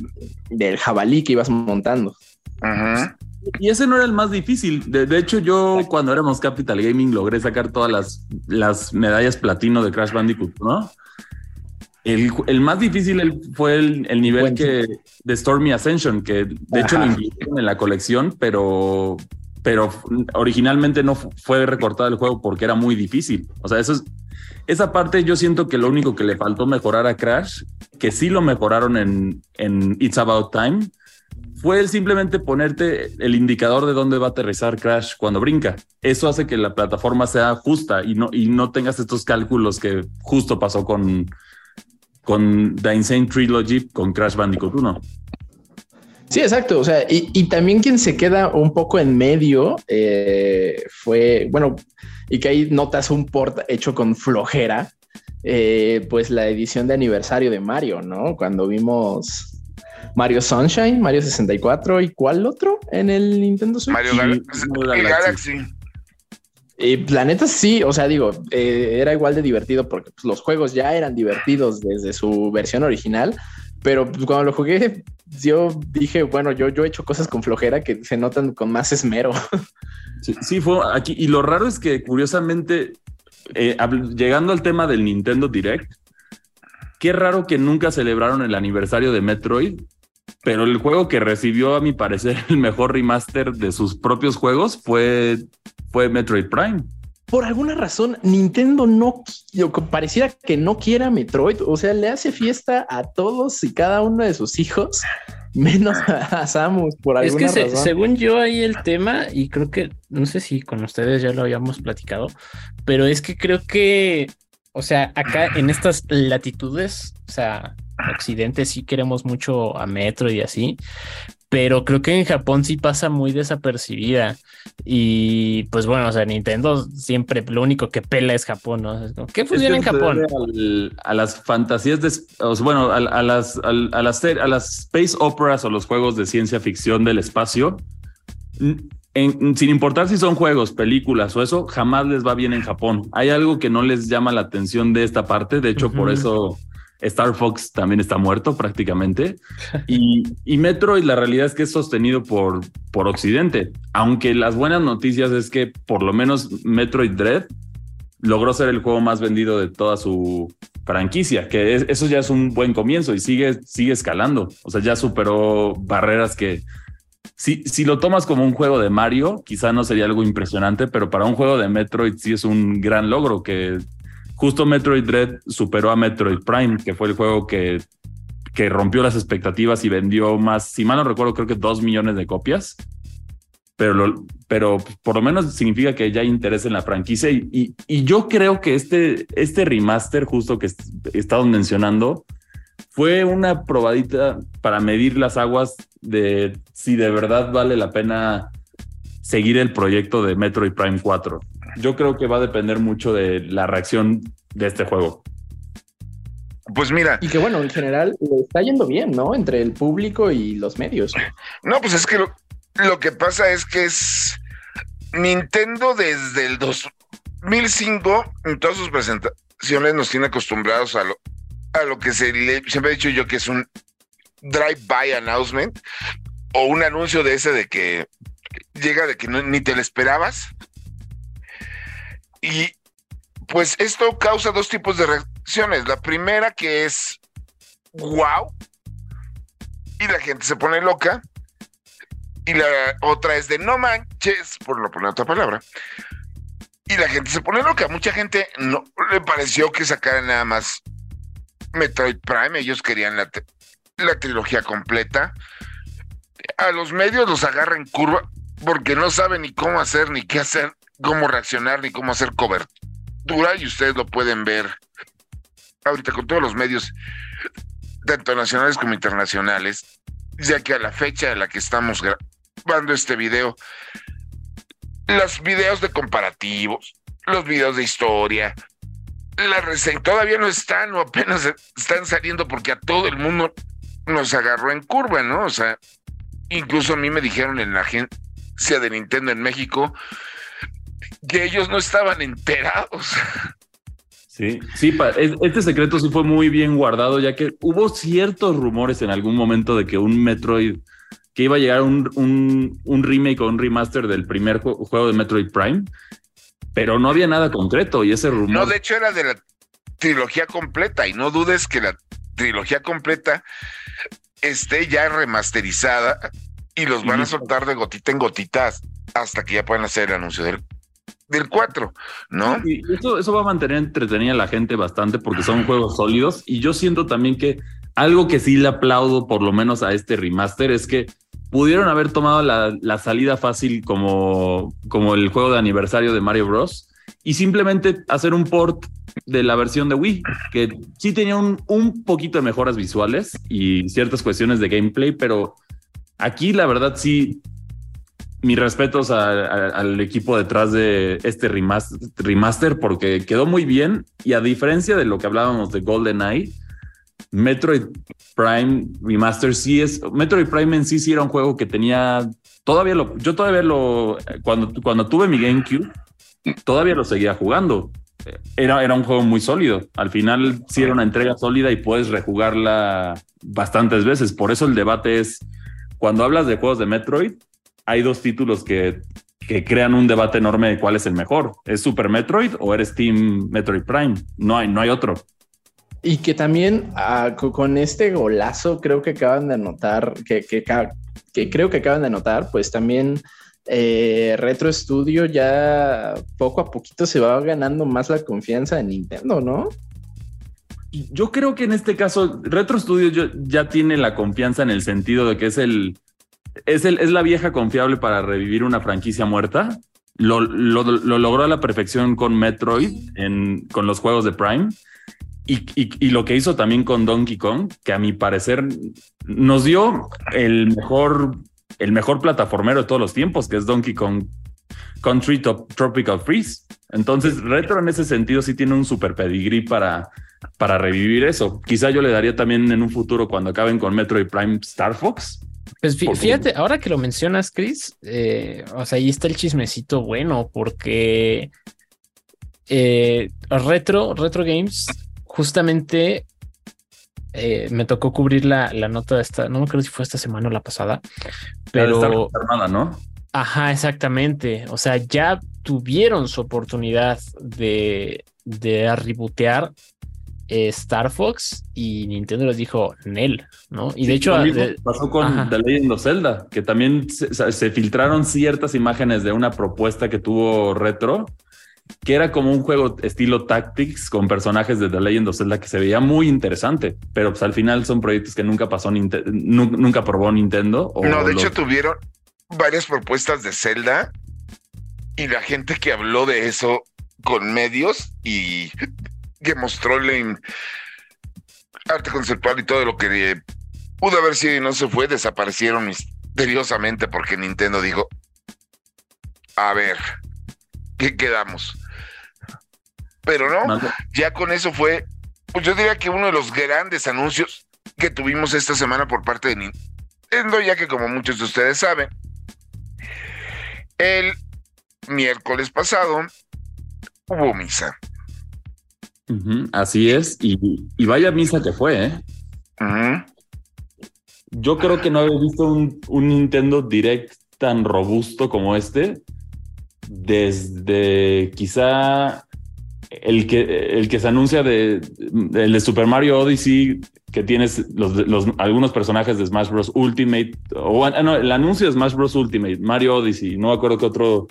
del jabalí que ibas montando. Ajá. Y ese no era el más difícil. De, de, hecho, yo cuando éramos Capital Gaming logré sacar todas las, las medallas platino de Crash Bandicoot, ¿no? El, el, más difícil fue el, el nivel que de Stormy Ascension, que de Ajá. hecho lo incluyeron en la colección, pero, pero originalmente no fue recortado el juego porque era muy difícil. O sea, eso es, esa parte yo siento que lo único que le faltó mejorar a Crash, que sí lo mejoraron en, en It's About Time, fue el simplemente ponerte el indicador de dónde va a aterrizar Crash cuando brinca. Eso hace que la plataforma sea justa y no, y no tengas estos cálculos que justo pasó con, con The Insane Trilogy, con Crash Bandicoot 1. Sí, exacto. O sea, y, y, también quien se queda un poco en medio eh, fue, bueno, y que ahí notas un port hecho con flojera, eh, pues la edición de aniversario de Mario, ¿no? Cuando vimos Mario Sunshine, Mario 64 y cuál otro en el Nintendo Switch. Mario Galaxy. Galaxy. Y la neta sí, o sea, digo, eh, era igual de divertido porque pues, los juegos ya eran divertidos desde su versión original, pero pues, cuando lo jugué, yo dije, bueno, yo, yo he hecho cosas con flojera que se notan con más esmero. Sí, fue aquí. Y lo raro es que, curiosamente, eh, llegando al tema del Nintendo Direct, qué raro que nunca celebraron el aniversario de Metroid, pero el juego que recibió, a mi parecer, el mejor remaster de sus propios juegos fue, fue Metroid Prime. Por alguna razón Nintendo no pareciera que no quiera Metroid, o sea, le hace fiesta a todos y cada uno de sus hijos, menos a Samus por alguna es que según yo hay el tema y creo que no sé si con ustedes ya lo habíamos platicado, pero es que creo que o sea, acá en estas latitudes, o sea, Occidente sí queremos mucho a Metro y así, pero creo que en Japón sí pasa muy desapercibida. Y pues bueno, o sea, Nintendo siempre lo único que pela es Japón, ¿no? ¿Qué funciona en Japón? a las fantasías de, bueno, a, las, a, las, a las space operas o los juegos de ciencia ficción del espacio, sin importar si son juegos, películas o eso, jamás les va bien en Japón. Hay algo que no les llama la atención de esta parte, de hecho, por eso Star Fox también está muerto prácticamente. Y, y, Metroid, la realidad es que es sostenido por, por Occidente. Aunque las buenas noticias es que por lo menos Metroid Dread logró ser el juego más vendido de toda su franquicia, que eso ya es un buen comienzo y sigue, sigue escalando. O sea, ya superó barreras que si, si lo tomas como un juego de Mario, quizá no sería algo impresionante, pero para un juego de Metroid sí es un gran logro que justo Metroid Dread superó a Metroid Prime, que fue el juego que, que rompió las expectativas y vendió más, si mal no recuerdo, creo que dos millones de copias. Pero, pero por lo menos significa que ya hay interés en la franquicia. Y, y, yo creo que este, este remaster, justo que he estado mencionando, fue una probadita para medir las aguas de si de verdad vale la pena seguir el proyecto de Metroid Prime 4 yo creo que va a depender mucho de la reacción de este juego. Pues mira. Y que bueno, en general le está yendo bien, ¿no? Entre el público y los medios. No, pues es que lo, que pasa es que es Nintendo desde el 2005, en todas sus presentaciones, nos tiene acostumbrados a lo, a lo que se le, siempre he dicho yo que es un drive-by announcement o un anuncio de ese de que llega de que ni te lo esperabas y pues esto causa dos tipos de reacciones. La primera que es wow y la gente se pone loca. Y la otra es de no manches, por no poner otra palabra. Y la gente se pone loca. Mucha gente no le pareció que sacaran nada más Metroid Prime. Ellos querían la, la trilogía completa. A los medios los agarran curva porque no saben ni cómo hacer ni qué hacer cómo reaccionar ni cómo hacer cobertura y ustedes lo pueden ver ahorita con todos los medios, tanto nacionales como internacionales, ya que a la fecha en la que estamos grabando este video, los videos de comparativos, los videos de historia, la reseña todavía no están o apenas están saliendo porque a todo el mundo nos agarró en curva, ¿no? O sea, incluso a mí me dijeron en la agencia de Nintendo en México, que ellos no estaban enterados. Sí, sí, este secreto sí fue muy bien guardado, ya que hubo ciertos rumores en algún momento de que un Metroid, que iba a llegar un, un, remake o un remaster del primer juego de Metroid Prime, pero no había nada concreto y ese rumor... No, de hecho era de la trilogía completa y no dudes que la trilogía completa esté ya remasterizada y los van a soltar de gotita en gotitas hasta que ya puedan hacer el anuncio del del 4, ¿no? Eso, va a mantener entretenida a la gente bastante porque son juegos sólidos y yo siento también que algo que sí le aplaudo por lo menos a este remaster es que pudieron haber tomado la, salida fácil como, como el juego de aniversario de Mario Bros. y simplemente hacer un port de la versión de Wii, que sí tenía un, un poquito de mejoras visuales y ciertas cuestiones de gameplay, pero aquí la verdad sí mis respetos al equipo detrás de este remaster, porque quedó muy bien y a diferencia de lo que hablábamos de GoldenEye, Metroid Prime Remaster sí es, Metroid Prime en sí sí era un juego que tenía, todavía lo, yo todavía lo, cuando, cuando tuve mi GameCube, todavía lo seguía jugando. Era, era un juego muy sólido. Al final sí era una entrega sólida y puedes rejugarla bastantes veces. Por eso el debate es, cuando hablas de juegos de Metroid, hay dos títulos que, que crean un debate enorme de cuál es el mejor. ¿Es Super Metroid o eres Team Metroid Prime? No hay, no hay otro. Y que también ah, con este golazo creo que acaban de anotar, que, que, que creo que acaban de anotar, pues también eh, Retro Studio ya poco a poquito se va ganando más la confianza de Nintendo, ¿no? Yo creo que en este caso Retro Studio ya tiene la confianza en el sentido de que es el, es, el, es la vieja confiable para revivir una franquicia muerta. Lo, logró a la perfección con Metroid, en, con los juegos de Prime. Y, lo que hizo también con Donkey Kong, que a mi parecer nos dio el mejor, el mejor plataformero de todos los tiempos, que es Donkey Kong Country Top, Tropical Freeze. Entonces, Retro en ese sentido sí tiene un super pedigrí para, para revivir eso. Quizá yo le daría también en un futuro cuando acaben con Metroid Prime Star Fox, pues fíjate, ahora que lo mencionas, Chris, eh, o sea, ahí está el chismecito bueno, porque eh, Retro, Retro Games, justamente eh, me tocó cubrir la, nota de esta, no me acuerdo si fue esta semana o la pasada, pero. Hermana, ¿no? Ajá, exactamente. O sea, ya tuvieron su oportunidad de, de rebotear eh, Star Fox y Nintendo les dijo Nel, ¿no? Y de hecho pasó con The Legend of Zelda, que también se, filtraron ciertas imágenes de una propuesta que tuvo Retro, que era como un juego estilo Tactics con personajes de The Legend of Zelda que se veía muy interesante, pero pues al final son proyectos que nunca pasó, nunca probó Nintendo. no, de hecho tuvieron varias propuestas de Zelda y la gente que habló de eso con medios y que mostró el arte conceptual y todo lo que pudo haber sido y no se fue, desaparecieron misteriosamente porque Nintendo dijo, a ver, ¿qué quedamos? Pero no, ya con eso fue, pues yo diría que uno de los grandes anuncios que tuvimos esta semana por parte de Nintendo, ya que como muchos de ustedes saben, el miércoles pasado hubo misa así es, y, vaya misa que fue, ¿eh? Yo creo que no había visto un, Nintendo Direct tan robusto como este desde quizá el que, el que se anuncia de, el de Super Mario Odyssey, que tienes los, algunos personajes de Smash Bros. Ultimate, o ah, no, el anuncio de Smash Bros. Ultimate, Mario Odyssey, no me acuerdo qué otro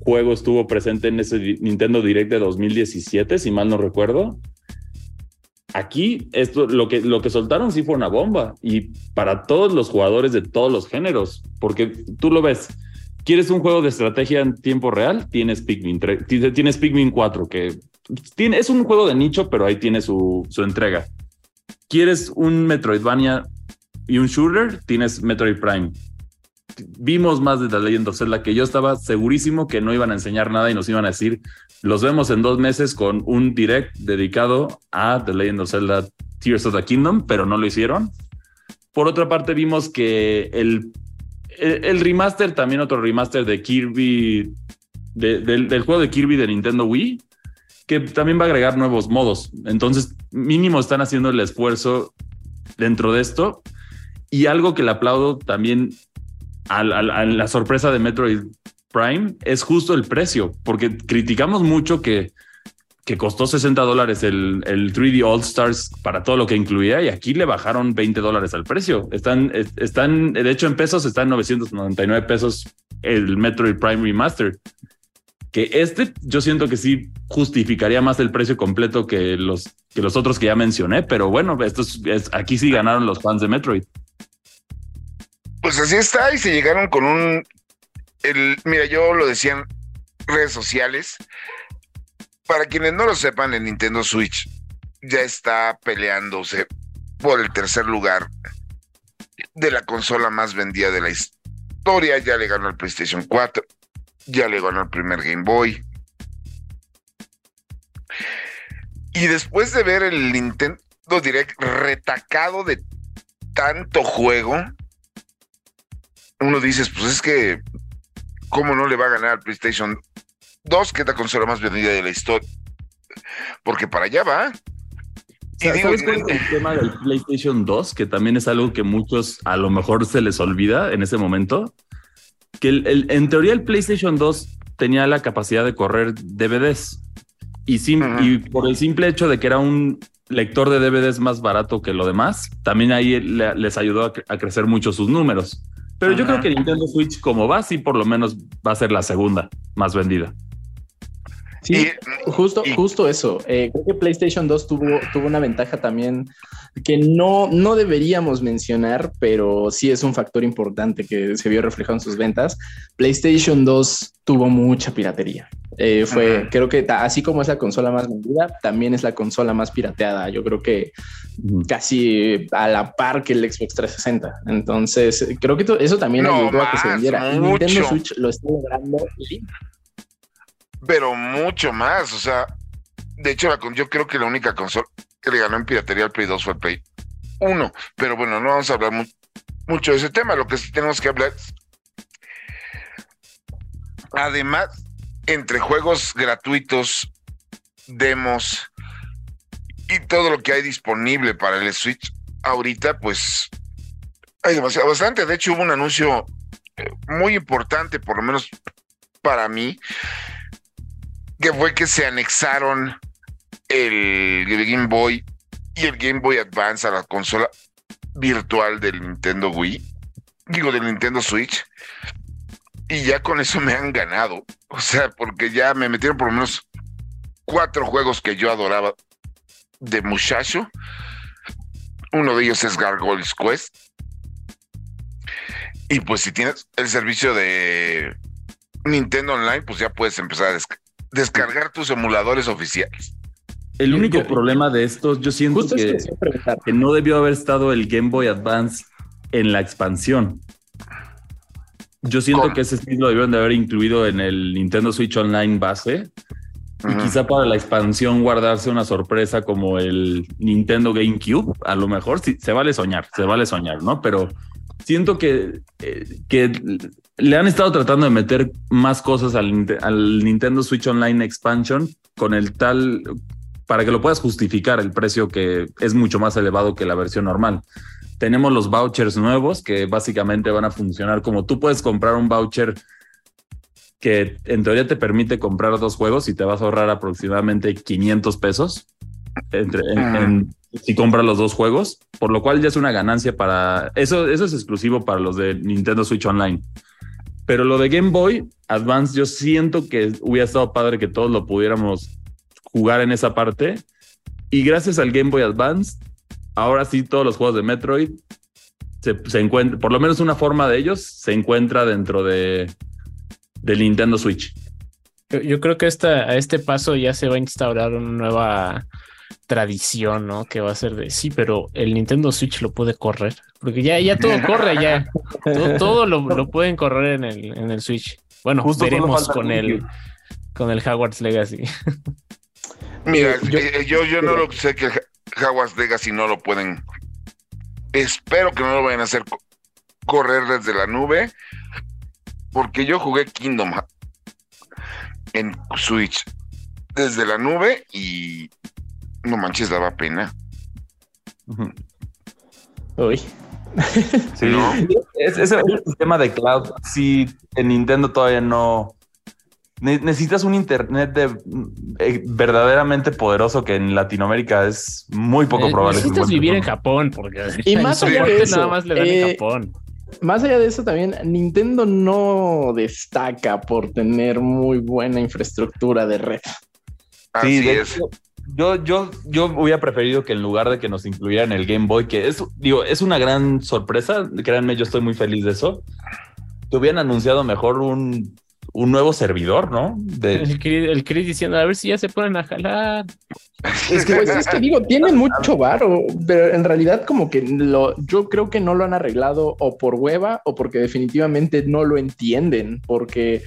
juego estuvo presente en ese Nintendo Direct de 2017, si mal no recuerdo. Aquí esto lo que lo que soltaron sí fue una bomba y para todos los jugadores de todos los géneros, porque tú lo ves. ¿Quieres un juego de estrategia en tiempo real? Tienes Pikmin, tienes Pikmin 4 que tiene, es un juego de nicho, pero ahí tiene su, su entrega. ¿Quieres un Metroidvania y un shooter? Tienes Metroid Prime vimos más de The Legend of Zelda que yo estaba segurísimo que no iban a enseñar nada y nos iban a decir, los vemos en dos meses con un direct dedicado a The Legend of Zelda Tears of the Kingdom, pero no lo hicieron. Por otra parte, vimos que el, el, remaster, también otro remaster de Kirby, del, juego de Kirby de Nintendo Wii, que también va a agregar nuevos modos. Entonces, mínimo están haciendo el esfuerzo dentro de esto. Y algo que le aplaudo también a, la sorpresa de Metroid Prime es justo el precio, porque criticamos mucho que, que costó 60 dólares el, el 3D All Stars para todo lo que incluía y aquí le bajaron 20 dólares al precio. Están, están, de hecho en pesos están 999 pesos el Metroid Prime Remaster. Que este yo siento que sí justificaría más el precio completo que los, que los otros que ya mencioné, pero bueno, esto es, aquí sí ganaron los fans de Metroid. Pues así está, y se llegaron con un. El, mira, yo lo decía en redes sociales. Para quienes no lo sepan, el Nintendo Switch ya está peleándose por el tercer lugar de la consola más vendida de la historia, ya le ganó el PlayStation 4, ya le ganó el primer Game Boy. Y después de ver el Nintendo Direct retacado de tanto juego, uno dice, pues es que, ¿cómo no le va a ganar al PlayStation 2, que es la consola más vendida de la historia? Porque para allá va. Y digo, ¿Sabes cuál es el tema del PlayStation 2? Que también es algo que muchos a lo mejor se les olvida en ese momento. Que el, en teoría el PlayStation 2 tenía la capacidad de correr DVDs. Y, sim, y por el simple hecho de que era un lector de DVDs más barato que lo demás, también ahí le, les ayudó a, a, crecer mucho sus números. Pero yo creo que Nintendo Switch, como va, sí, por lo menos va a ser la segunda más vendida. Sí, y, justo, y, justo eso. Eh, creo que PlayStation 2 tuvo, tuvo una ventaja también que no, no deberíamos mencionar, pero sí es un factor importante que se vio reflejado en sus ventas. PlayStation 2 tuvo mucha piratería. Eh, fue, creo que así como es la consola más vendida, también es la consola más pirateada. Yo creo que uh -huh. casi a la par que el Xbox 360. Entonces, creo que eso también no ayudó más, a que se vendiera. Nintendo Switch lo está logrando pero mucho más. O sea, de hecho, yo creo que la única consola que le ganó en piratería al Play 2 fue el Play 1. Pero bueno, no vamos a hablar mu mucho de ese tema. Lo que sí tenemos que hablar es. Además, entre juegos gratuitos, demos y todo lo que hay disponible para el Switch, ahorita, pues hay demasiado bastante. De hecho, hubo un anuncio eh, muy importante, por lo menos para mí, que fue que se anexaron el, el, Game Boy y el Game Boy Advance a la consola virtual del Nintendo Wii, digo del Nintendo Switch, y ya con eso me han ganado. O sea, porque ya me metieron por lo menos cuatro juegos que yo adoraba de muchacho. Uno de ellos es Gargoyles Quest. Y pues si tienes el servicio de Nintendo Online, pues ya puedes empezar a descargar descargar tus emuladores oficiales. El único yo, problema de estos, yo siento que, que, no debió haber estado el Game Boy Advance en la expansión. Yo siento ¿Cómo? que ese sí lo debieron de haber incluido en el Nintendo Switch Online base. Uh -huh. Y quizá para la expansión guardarse una sorpresa como el Nintendo GameCube. A lo mejor sí, se vale soñar, se vale soñar, ¿no? Pero siento que, eh, que le han estado tratando de meter más cosas al, al, Nintendo Switch Online Expansion con el tal para que lo puedas justificar el precio que es mucho más elevado que la versión normal. Tenemos los vouchers nuevos que básicamente van a funcionar como tú puedes comprar un voucher que en teoría te permite comprar dos juegos y te vas a ahorrar aproximadamente 500 pesos entre, en, en, si compras los dos juegos, por lo cual ya es una ganancia para eso. Eso es exclusivo para los de Nintendo Switch Online. Pero lo de Game Boy Advance, yo siento que hubiera estado padre que todos lo pudiéramos jugar en esa parte. Y gracias al Game Boy Advance, ahora sí todos los juegos de Metroid se, se encuentran, por lo menos una forma de ellos se encuentra dentro de del Nintendo Switch. Yo, yo creo que esta, a este paso ya se va a instaurar una nueva tradición, ¿no? Que va a ser de sí, pero el Nintendo Switch lo puede correr, porque ya, ya todo corre, ya todo, todo lo, lo, pueden correr en el, en el Switch. Bueno, Justo veremos con el, con el Hogwarts Legacy. Mira, yo, eh, yo, yo no lo sé que el Hogwarts Legacy no lo pueden. Espero que no lo vayan a hacer correr desde la nube, porque yo jugué Kingdom en Switch desde la nube y no manches, daba pena. Uy. Sí, es el sistema de cloud. Sí, en Nintendo todavía no. Necesitas un internet de, eh, verdaderamente poderoso que en Latinoamérica es muy poco eh, probable. Necesitas vivir en Japón porque y más allá de eso, nada más le dan eh, en Japón. Más allá de eso también, Nintendo no destaca por tener muy buena infraestructura de red. Así sí, es. Hecho, yo, yo, yo hubiera preferido que en lugar de que nos incluyeran el Game Boy, que es, digo, es una gran sorpresa, créanme, yo estoy muy feliz de eso, te hubieran anunciado mejor un, un nuevo servidor, ¿no? De... El Chris, el Chris diciendo, a ver si ya se ponen a jalar. Es que, pues, es que digo, tienen mucho varo, pero en realidad como que lo, yo creo que no lo han arreglado o por hueva o porque definitivamente no lo entienden, porque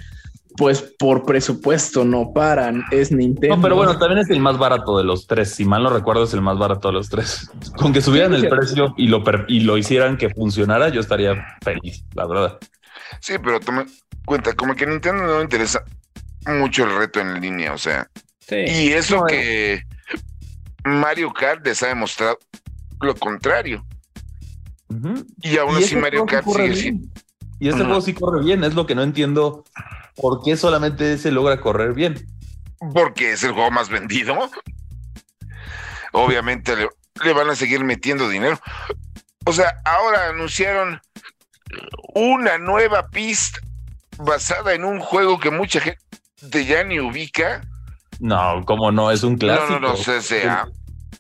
pues por presupuesto no paran, es Nintendo. No, pero bueno, también es el más barato de los tres. Si mal no recuerdo, es el más barato de los tres. Con que subieran el precio y lo, y lo hicieran que funcionara, yo estaría feliz, la verdad. Sí, pero toma cuenta, como que a Nintendo no le interesa mucho el reto en línea, o sea. Sí. Y eso No, que Mario Kart les ha demostrado lo contrario. Y aún Y así Mario Kart sigue bien. siendo. Y este juego sí corre bien, es lo que no entiendo por qué solamente se logra correr bien. porque es el juego más vendido. Obviamente le, le van a seguir metiendo dinero. O sea, ahora anunciaron una nueva pista basada en un juego que mucha gente ya ni ubica. No, como no, es un clásico. No, no, no, se- sea-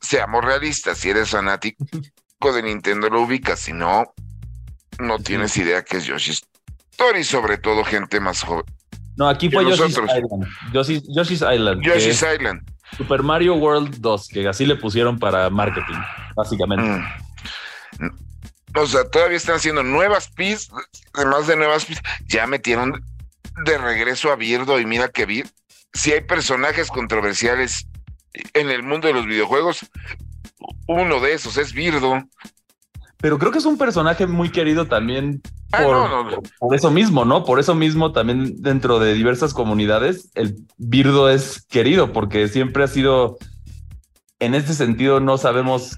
seamos realistas. Si eres fanático de Nintendo, lo ubicas. Si no, no tienes idea que es Yoshi's Story, sobre todo gente más joven. No, aquí fue Yoshi's. Island. Yoshi's, Yoshi's Island. Yoshi's Island. Super Mario World 2, que así le pusieron para marketing, básicamente. Mm. O sea, todavía están haciendo nuevas pistas, además de nuevas pistas, ya metieron de regreso a Birdo y mira que Birdo, si hay personajes controversiales en el mundo de los videojuegos, uno de esos es Birdo. Pero creo que es un personaje muy querido también Ah, por, no, no. por eso mismo, ¿no? Por eso mismo también dentro de diversas comunidades el Birdo es querido porque siempre ha sido, en este sentido no sabemos,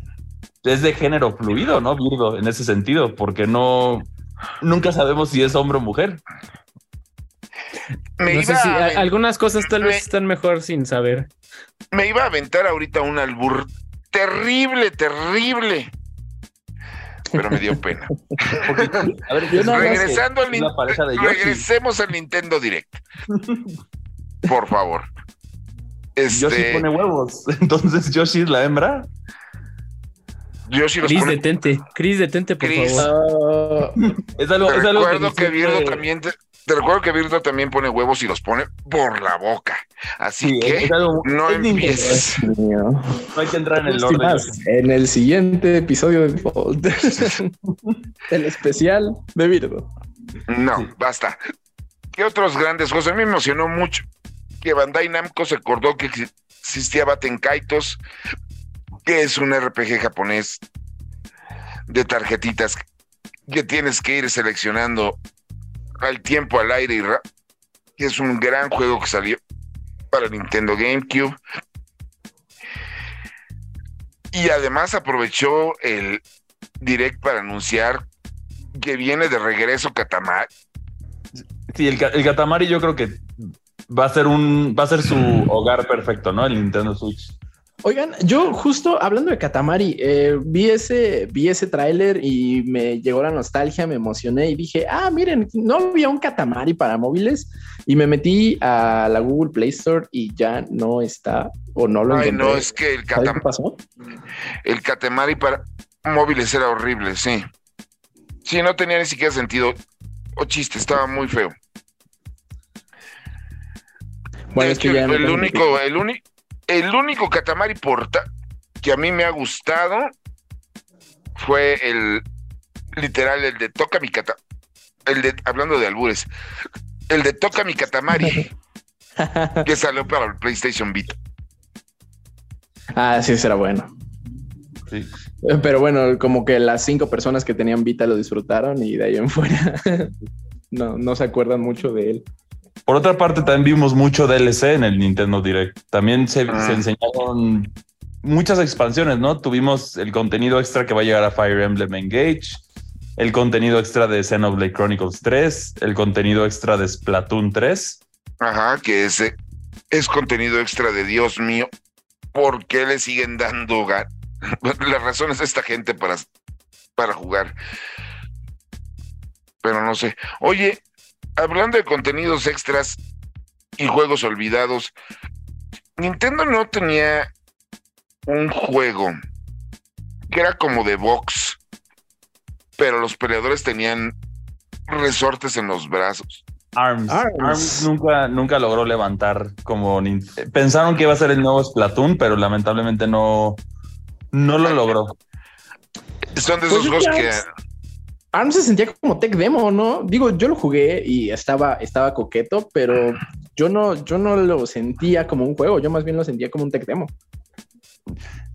es de género fluido, ¿no? Birdo, en ese sentido, porque no, nunca sabemos si es hombre o mujer. Me, No sé si a, algunas cosas tal me- vez están mejor sin saber. me iba a aventar ahorita un albur terrible, terrible. Pero me dio pena. Porque, a ver, Yo Regresando al Yoshi. regresemos al Nintendo Direct. Por favor. Yoshi Este, pone huevos, entonces Yoshi es la hembra. Los Chris, pone detente. Chris, detente, por Chris. favor. Ah, Es algo, Te es algo recuerdo que Birdo también te, te recuerdo que Birdo también pone huevos y los pone por la boca. Así Sí, que es algo- no empieces. Hay que entrar en el orden. más, en el siguiente episodio de el especial de Birdo. No, Sí. basta. ¿Qué otros grandes juegos? A mí me emocionó mucho que Bandai Namco se acordó que exi- existía Baten Kaitos, que es un RPG japonés de tarjetitas que tienes que ir seleccionando al tiempo, al aire y que es un gran juego que salió para Nintendo GameCube. Y además aprovechó el direct para anunciar que viene de regreso Katamari. Sí, el, el Katamari yo creo que va a ser un, va a ser su hogar perfecto, ¿no? El Nintendo Switch. Oigan, yo justo hablando de Katamari, eh, vi ese, vi ese tráiler y me llegó la nostalgia, me emocioné y dije, ah, miren, no había un Katamari para móviles y me metí a la Google Play Store y ya no está o no lo Ay, encontré. no, es que el, ¿Sabes Katam- qué pasó? el Katamari para móviles era horrible, sí. Sí, no tenía ni siquiera sentido. O chiste, estaba muy feo. Bueno, es que ya no el, único, el, uni- el único Katamari porta que a mí me ha gustado fue el literal, el de Toca mi Katamari. El de, hablando de albures, el de Toca mi Katamari, que salió para el PlayStation Vita. Ah, sí, será bueno. Sí. Pero bueno, como que las cinco personas que tenían Vita lo disfrutaron y de ahí en fuera no, no se acuerdan mucho de él. Por otra parte, también vimos mucho DLC en el Nintendo Direct. También se, Ah. se enseñaron muchas expansiones, ¿no? Tuvimos el contenido extra que va a llegar a Fire Emblem Engage, el contenido extra de Xenoblade Chronicles 3, el contenido extra de Splatoon 3. Ajá, que ese es contenido extra de Dios mío. ¿Por qué le siguen dando ga- las razones a esta gente para, para jugar? Pero no sé. Oye, hablando de contenidos extras y juegos olvidados, Nintendo no tenía un juego que era como de box, pero los peleadores tenían resortes en los brazos. Arms. Arms. Arms, nunca, nunca logró levantar como pensaron que iba a ser el nuevo Splatoon, pero lamentablemente no, no lo logró. Son de Pues esos es juegos que Arms- ARMS se sentía como tech demo, ¿no? Digo, yo lo jugué y estaba, estaba coqueto, pero yo no, yo no lo sentía como un juego, yo más bien lo sentía como un tech demo.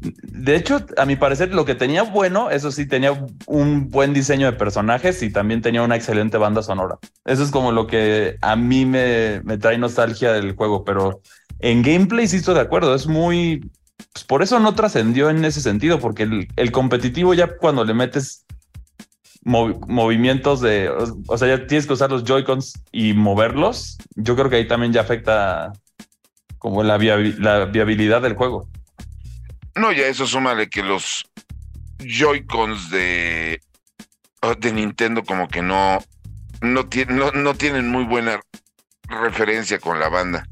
De hecho, a mi parecer, lo que tenía bueno, eso sí, tenía un buen diseño de personajes y también tenía una excelente banda sonora. Eso es como lo que a mí me, me trae nostalgia del juego, pero en gameplay sí estoy de acuerdo. Es muy. pues, por eso no trascendió en ese sentido, porque el, el competitivo ya cuando le metes movi- movimientos de. O, sea, ya tienes que usar los Joy-Cons y moverlos. Yo creo que ahí también ya afecta como la, viabi- la viabilidad del juego. No, ya eso súmale que los Joy-Cons de, de Nintendo como que no, no, no, no tienen muy buena referencia con la banda.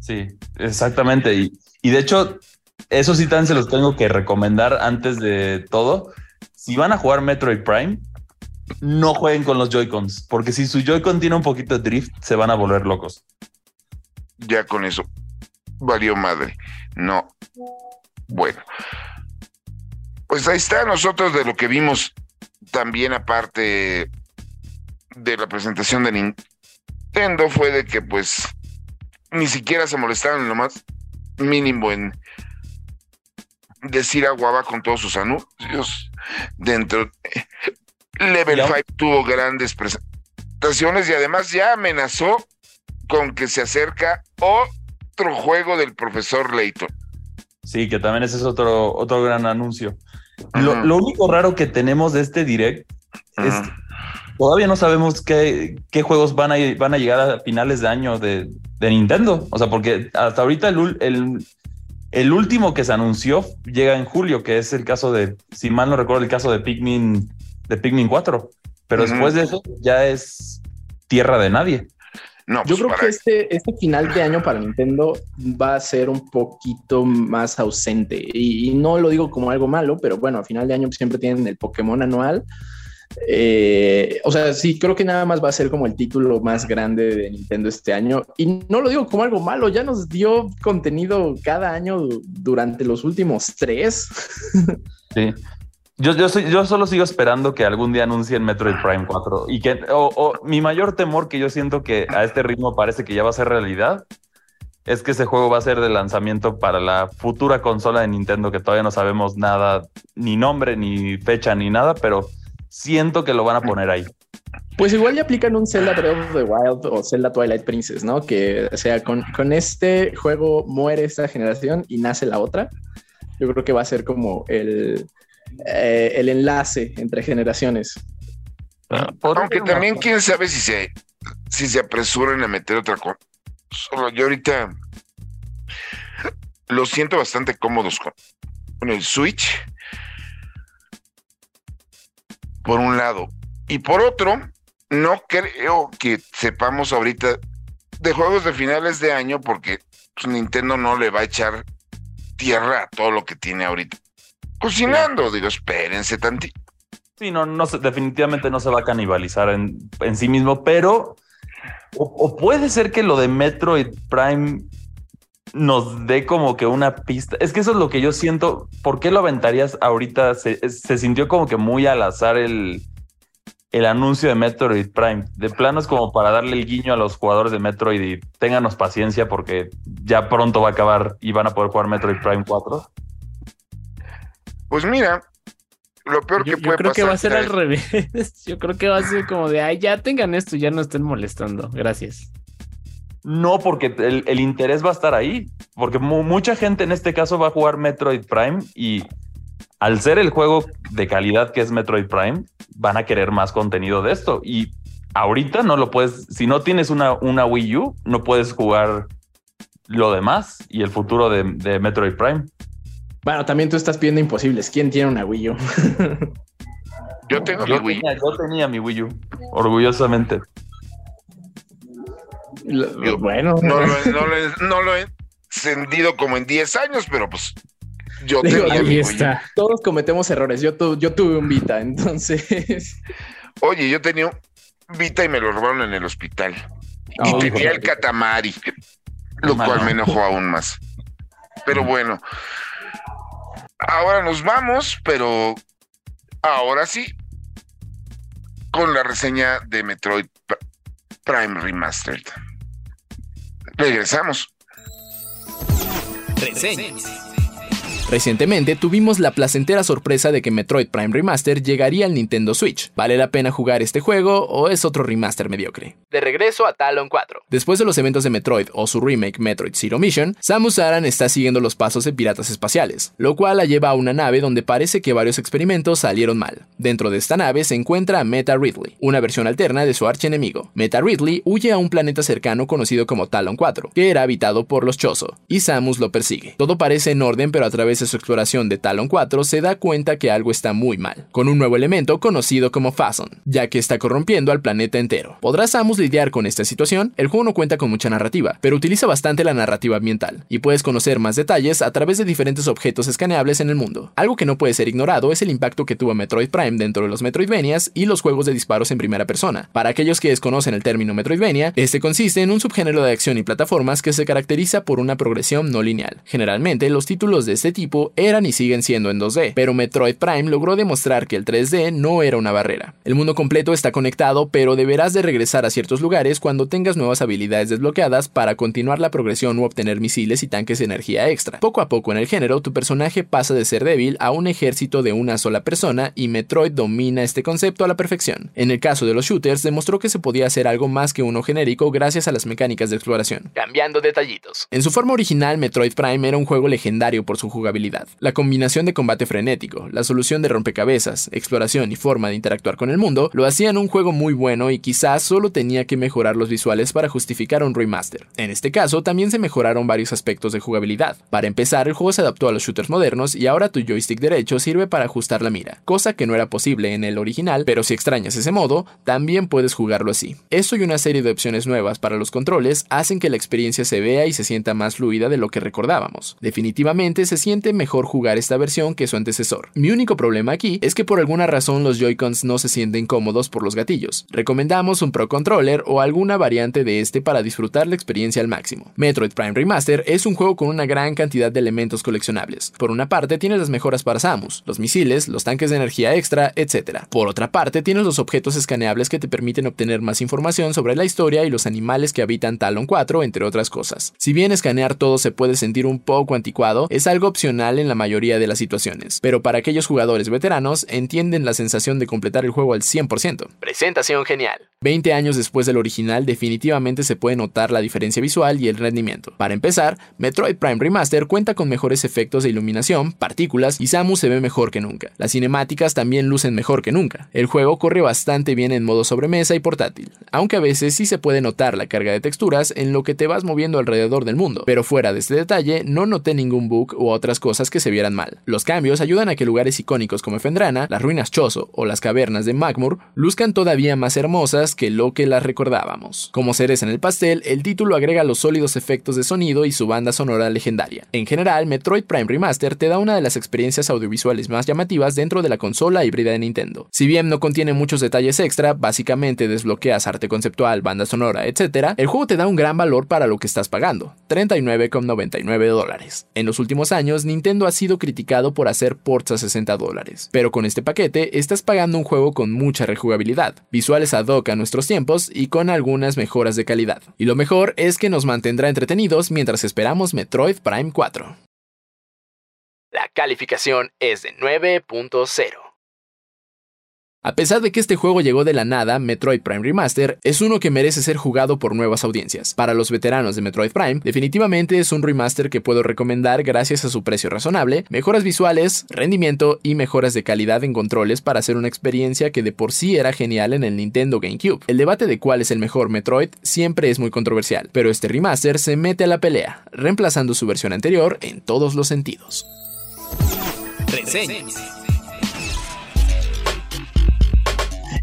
Sí, exactamente. Y, y de hecho, eso sí también se los tengo que recomendar antes de todo. Si van a jugar Metroid Prime, no jueguen con los Joy-Cons, porque si su Joy-Con tiene un poquito de drift, se van a volver locos. Ya con eso valió madre. No. Bueno. Pues ahí está, nosotros de lo que vimos también aparte de la presentación de Nintendo fue de que pues ni siquiera se molestaron lo más mínimo en decir aguaba con todos sus anuncios dentro. Level Ya. 5 tuvo grandes presentaciones y además ya amenazó con que se acerca otro juego del profesor Layton. Sí, que también ese es otro, otro gran anuncio. Lo, lo único raro que tenemos de este direct es que todavía no sabemos qué, qué juegos van a, van a llegar a finales de año de, de Nintendo. O sea, porque hasta ahorita el, el, el último que se anunció llega en julio, que es el caso de, si mal no recuerdo, el caso de Pikmin, de Pikmin 4. Pero después de eso ya es tierra de nadie. No, Yo pues creo para- que este, este final de año para Nintendo va a ser un poquito más ausente. Y, y no lo digo como algo malo, pero bueno, a final de año siempre tienen el Pokémon anual. Eh, o sea, sí, creo que nada más va a ser como el título más grande de Nintendo este año. Y no lo digo como algo malo, ya nos dio contenido cada año du- durante los últimos tres. Sí. Yo, yo, soy- yo solo sigo esperando que algún día anuncien Metroid Prime 4 y que o- o mi mayor temor que yo siento que a este ritmo parece que ya va a ser realidad es que ese juego va a ser de lanzamiento para la futura consola de Nintendo que todavía no sabemos nada, ni nombre, ni fecha, ni nada, pero siento que lo van a poner ahí. Pues igual ya aplican un Zelda Breath of the Wild o Zelda Twilight Princess, ¿no? Que o sea, con, con este juego muere esta generación y nace la otra. Yo creo que va a ser como el, eh, el enlace entre generaciones. Podría Aunque también quién sabe si se, si se apresuran a meter otra cosa. Yo ahorita los siento bastante cómodos con, con el Switch. Por un lado. Y por otro, no creo que sepamos ahorita de juegos de finales de año porque pues, Nintendo no le va a echar tierra a todo lo que tiene ahorita. Cocinando, digo, espérense tantito. Sí, no, no se- definitivamente no se va a canibalizar en, sí mismo, pero o, puede ser que lo de Metroid Prime nos dé como que una pista. Es que eso es lo que yo siento. ¿Por qué lo aventarías ahorita? Se, sintió como que muy al azar el, el anuncio de Metroid Prime. De plano es como para darle el guiño a los jugadores de Metroid y ténganos paciencia porque ya pronto va a acabar y van a poder jugar Metroid Prime 4. Pues mira, lo peor Yo, que yo puede creo pasar. que va a ser al revés. Yo creo que va a ser como de, ay, ya tengan esto, ya no estén molestando. Gracias. No, porque el, el interés va a estar ahí, porque mu- mucha gente en este caso va a jugar Metroid Prime y al ser el juego de calidad que es Metroid Prime, van a querer más contenido de esto. Y ahorita no lo puedes, si no tienes una, una Wii U, no puedes jugar lo demás y el futuro de, de Metroid Prime. Bueno, también tú estás pidiendo imposibles. ¿Quién tiene una Wii U? Yo tengo mi Wii. tenía, yo tenía mi Wii U, orgullosamente. Lo- bueno, No lo, he- no lo he- no lo he encendido como en 10 años, pero pues yo Digo, tenía mi Wii. está. todos cometemos errores. Yo, tu- yo tuve un Vita, entonces. Oye, yo tenía un Vita y me lo robaron en el hospital. y tenía el Katamari, lo Mano. cual me enojó aún más. Pero bueno, ahora nos vamos, pero ahora sí, con la reseña de Metroid Prime Remastered. Regresamos. Recientemente tuvimos la placentera sorpresa de que Metroid Prime Remaster llegaría al Nintendo Switch. ¿Vale la pena jugar este juego o es otro remaster mediocre? De regreso a Talon 4. Después de los eventos de Metroid o su remake Metroid Zero Mission, Samus Aran está siguiendo los pasos de piratas espaciales, lo cual la lleva a una nave donde parece que varios experimentos salieron mal. Dentro de esta nave se encuentra Meta Ridley, una versión alterna de su archienemigo. Meta Ridley huye a un planeta cercano conocido como Talon 4, que era habitado por los Chozo, y Samus lo persigue. Todo parece en orden, pero a través su exploración de Talon 4 se da cuenta que algo está muy mal, con un nuevo elemento conocido como Phazon, ya que está corrompiendo al planeta entero. ¿Podrá Samus lidiar con esta situación? El juego no cuenta con mucha narrativa, pero utiliza bastante la narrativa ambiental, y puedes conocer más detalles a través de diferentes objetos escaneables en el mundo. Algo que no puede ser ignorado es el impacto que tuvo Metroid Prime dentro de los Metroidvanias y los juegos de disparos en primera persona. Para aquellos que desconocen el término Metroidvania, este consiste en un subgénero de acción y plataformas que se caracteriza por una progresión no lineal. Generalmente, los títulos de este tipo eran y siguen siendo en 2D, pero Metroid Prime logró demostrar que el 3D no era una barrera. El mundo completo está conectado, pero deberás de regresar a ciertos lugares cuando tengas nuevas habilidades desbloqueadas para continuar la progresión u obtener misiles y tanques de energía extra. Poco a poco en el género, tu personaje pasa de ser débil a un ejército de una sola persona y Metroid domina este concepto a la perfección. En el caso de los shooters, demostró que se podía hacer algo más que uno genérico gracias a las mecánicas de exploración. Cambiando detallitos. En su forma original, Metroid Prime era un juego legendario por su jugabilidad. La combinación de combate frenético, la solución de rompecabezas, exploración y forma de interactuar con el mundo lo hacían un juego muy bueno y quizás solo tenía que mejorar los visuales para justificar un remaster. En este caso, también se mejoraron varios aspectos de jugabilidad. Para empezar, el juego se adaptó a los shooters modernos y ahora tu joystick derecho sirve para ajustar la mira, cosa que no era posible en el original, pero si extrañas ese modo, también puedes jugarlo así. Esto y una serie de opciones nuevas para los controles hacen que la experiencia se vea y se sienta más fluida de lo que recordábamos. Definitivamente se siente mejor jugar esta versión que su antecesor. Mi único problema aquí es que por alguna razón los Joy-Cons no se sienten cómodos por los gatillos. Recomendamos un Pro Controller o alguna variante de este para disfrutar la experiencia al máximo. Metroid Prime Remaster es un juego con una gran cantidad de elementos coleccionables. Por una parte tienes las mejoras para Samus, los misiles, los tanques de energía extra, etc. Por otra parte tienes los objetos escaneables que te permiten obtener más información sobre la historia y los animales que habitan Talon 4, entre otras cosas. Si bien escanear todo se puede sentir un poco anticuado, es algo opcional en la mayoría de las situaciones, pero para aquellos jugadores veteranos entienden la sensación de completar el juego al 100%. Presentación genial. 20 años después del original definitivamente se puede notar la diferencia visual y el rendimiento. Para empezar, Metroid Prime Remaster cuenta con mejores efectos de iluminación, partículas y Samus se ve mejor que nunca. Las cinemáticas también lucen mejor que nunca. El juego corre bastante bien en modo sobremesa y portátil, aunque a veces sí se puede notar la carga de texturas en lo que te vas moviendo alrededor del mundo, pero fuera de este detalle no noté ningún bug u otras cosas que se vieran mal. Los cambios ayudan a que lugares icónicos como Fendrana, las ruinas Chozo o las cavernas de Magmur luzcan todavía más hermosas que lo que las recordábamos. Como cereza en el pastel, el título agrega los sólidos efectos de sonido y su banda sonora legendaria. En general, Metroid Prime Remaster te da una de las experiencias audiovisuales más llamativas dentro de la consola híbrida de Nintendo. Si bien no contiene muchos detalles extra, básicamente desbloqueas arte conceptual, banda sonora, etc., el juego te da un gran valor para lo que estás pagando, 39,99 dólares. En los últimos años, Nintendo ha sido criticado por hacer ports a 60 dólares, pero con este paquete estás pagando un juego con mucha rejugabilidad, visuales ad hoc a nuestros tiempos y con algunas mejoras de calidad. Y lo mejor es que nos mantendrá entretenidos mientras esperamos Metroid Prime 4. La calificación es de 9.0. A pesar de que este juego llegó de la nada, Metroid Prime Remaster es uno que merece ser jugado por nuevas audiencias. Para los veteranos de Metroid Prime, definitivamente es un remaster que puedo recomendar gracias a su precio razonable, mejoras visuales, rendimiento y mejoras de calidad en controles para hacer una experiencia que de por sí era genial en el Nintendo GameCube. El debate de cuál es el mejor Metroid siempre es muy controversial, pero este remaster se mete a la pelea, reemplazando su versión anterior en todos los sentidos.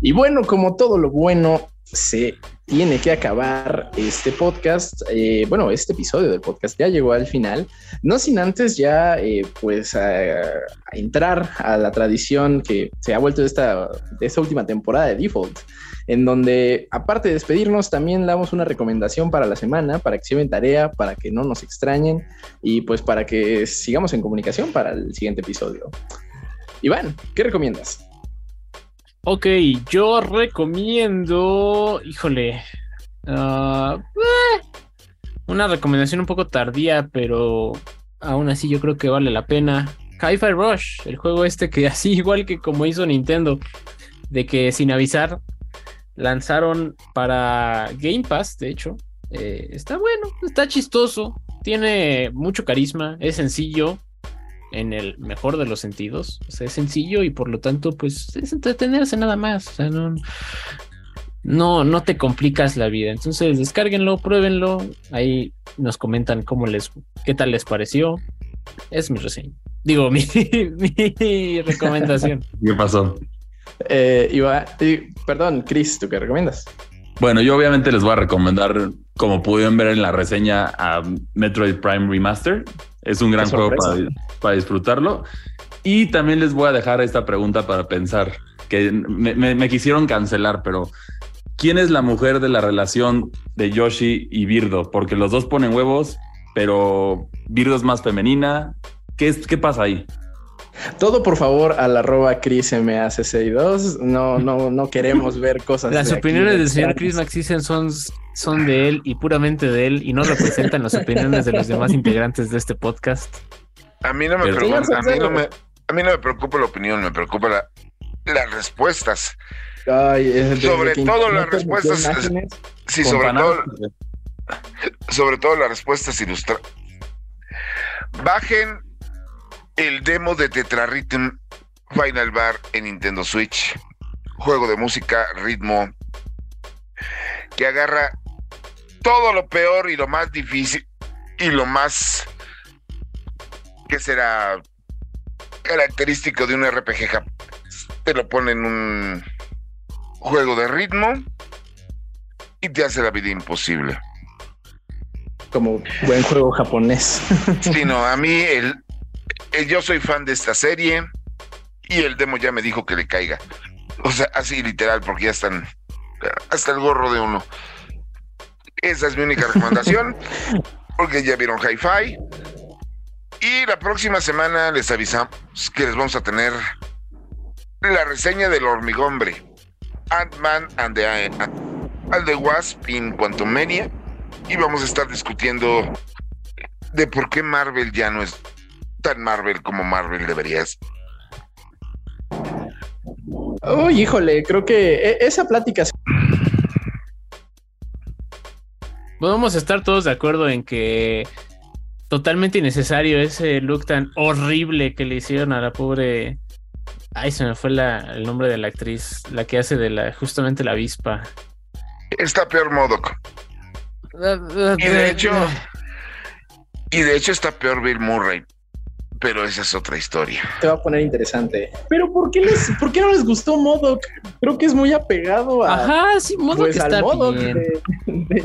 Y bueno, como todo lo bueno se tiene que acabar este podcast. Eh, bueno, este episodio del podcast ya llegó al final. No sin antes ya, eh, pues, entrar a la tradición que se ha vuelto esta, esta última temporada de Default, en donde, aparte de despedirnos, también damos una recomendación para la semana, para que se lleven tarea, para que no nos extrañen y pues para que sigamos en comunicación para el siguiente episodio. Iván, ¿qué recomiendas? Ok, yo recomiendo, híjole, ah, eh, una recomendación un poco tardía, pero aún así yo creo que vale la pena. Hi-Fi Rush, el juego este que así igual que como hizo Nintendo, de que sin avisar lanzaron para Game Pass, de hecho. Eh, está bueno, está chistoso, tiene mucho carisma, es sencillo, en el mejor de los sentidos. O sea, es sencillo y por lo tanto, pues es entretenerse nada más. O sea, no, no, no te complicas la vida. Entonces, descárguenlo, pruébenlo. Ahí nos comentan cómo les, qué tal les pareció. Es mi reseña. Digo, mi, mi recomendación. ¿Qué pasó? Eh, iba, perdón, Chris, ¿tú qué recomiendas? Bueno, yo obviamente les voy a recomendar, como pudieron ver en la reseña, a Metroid Prime Remaster. Es un gran juego para, disfrutarlo. Y también les voy a dejar esta pregunta para pensar, que me, quisieron cancelar, pero ¿quién es la mujer de la relación de Yoshi y Birdo? Porque los dos ponen huevos, pero Birdo es más femenina. ¿Qué, es, qué pasa ahí? Todo por favor al arroba ChrisMAC62. No, no, no queremos ver cosas. Las opiniones del señor Chris Maxisen son, son de él y puramente de él y no representan las opiniones de los demás integrantes de este podcast. A mí no me preocupa, a mí no me, a mí no me preocupa la opinión, me preocupa las respuestas. sobre todo las respuestas. Sí, sobre todo, sobre todo las respuestas ilustradas. Bajen el demo de Tetrarhythm Final Bar en Nintendo Switch. Juego de música, ritmo, que agarra todo lo peor y lo más difícil y lo más que será característico de un RPG te lo pone en un juego de ritmo y te hace la vida imposible. Como buen juego japonés. Sí, no, a mí el, yo soy fan de esta serie y el demo ya me dijo que le caiga. O sea, así literal, porque ya están hasta el gorro de uno. Esa es mi única recomendación, porque ya vieron Hi-Fi. Y la próxima semana les avisamos que les vamos a tener la reseña del hormigombre, Ant-Man and the, and the Wasp in Quantumania. Y vamos a estar discutiendo de por qué Marvel ya no es tan Marvel como Marvel deberías. Uy, híjole, creo que e, esa plática. Vamos a estar todos de acuerdo en que totalmente innecesario ese look tan horrible que le hicieron a la pobre. Ay, se me fue el nombre de la actriz, la que hace de la justamente la avispa. Está peor Modoc. Y de hecho, y de hecho está peor Bill Murray pero esa es otra historia. Te va a poner interesante. Pero ¿por qué, les, ¿por qué no les gustó Modoc? Creo que es muy apegado a. Ajá, sí, Modoc pues, está bien.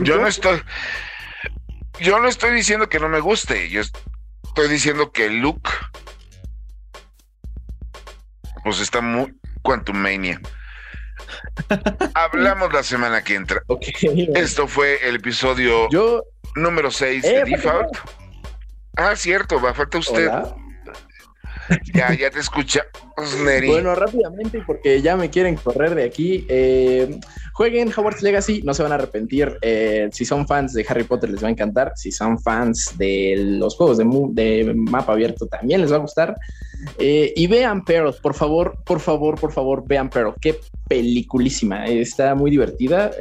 yo no estoy. Yo no estoy diciendo que no me guste. Yo estoy diciendo que el look. Pues está muy. Quantum Mania. Hablamos la semana que entra. Esto fue el episodio número 6 de eh, Default. Ah, cierto, va, falta usted. Ya, ya te escucha, Neri. Bueno, rápidamente, porque ya me quieren correr de aquí. Eh, jueguen Hogwarts Legacy, no se van a arrepentir. Eh, si son fans de Harry Potter, les va a encantar. Si son fans de los juegos de, mapa abierto, también les va a gustar. Eh, y vean Pearl, por favor, por favor, por favor, vean Pearl. Qué peliculísima. Está muy divertida,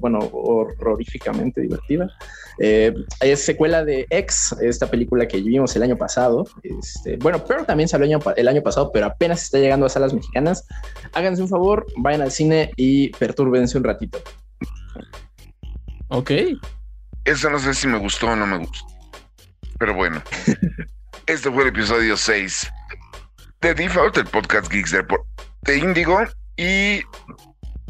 bueno, horroríficamente divertida. Eh, es secuela de X, esta película que vimos el año pasado. Este, bueno, pero también salió el año, pasado, pero apenas está llegando a salas mexicanas. Háganse un favor, vayan al cine y pertúrbense un ratito. Ok. Eso no sé si me gustó o no me gustó. Pero bueno, este fue el episodio 6 de Default, el podcast Geeks de Indigo. Y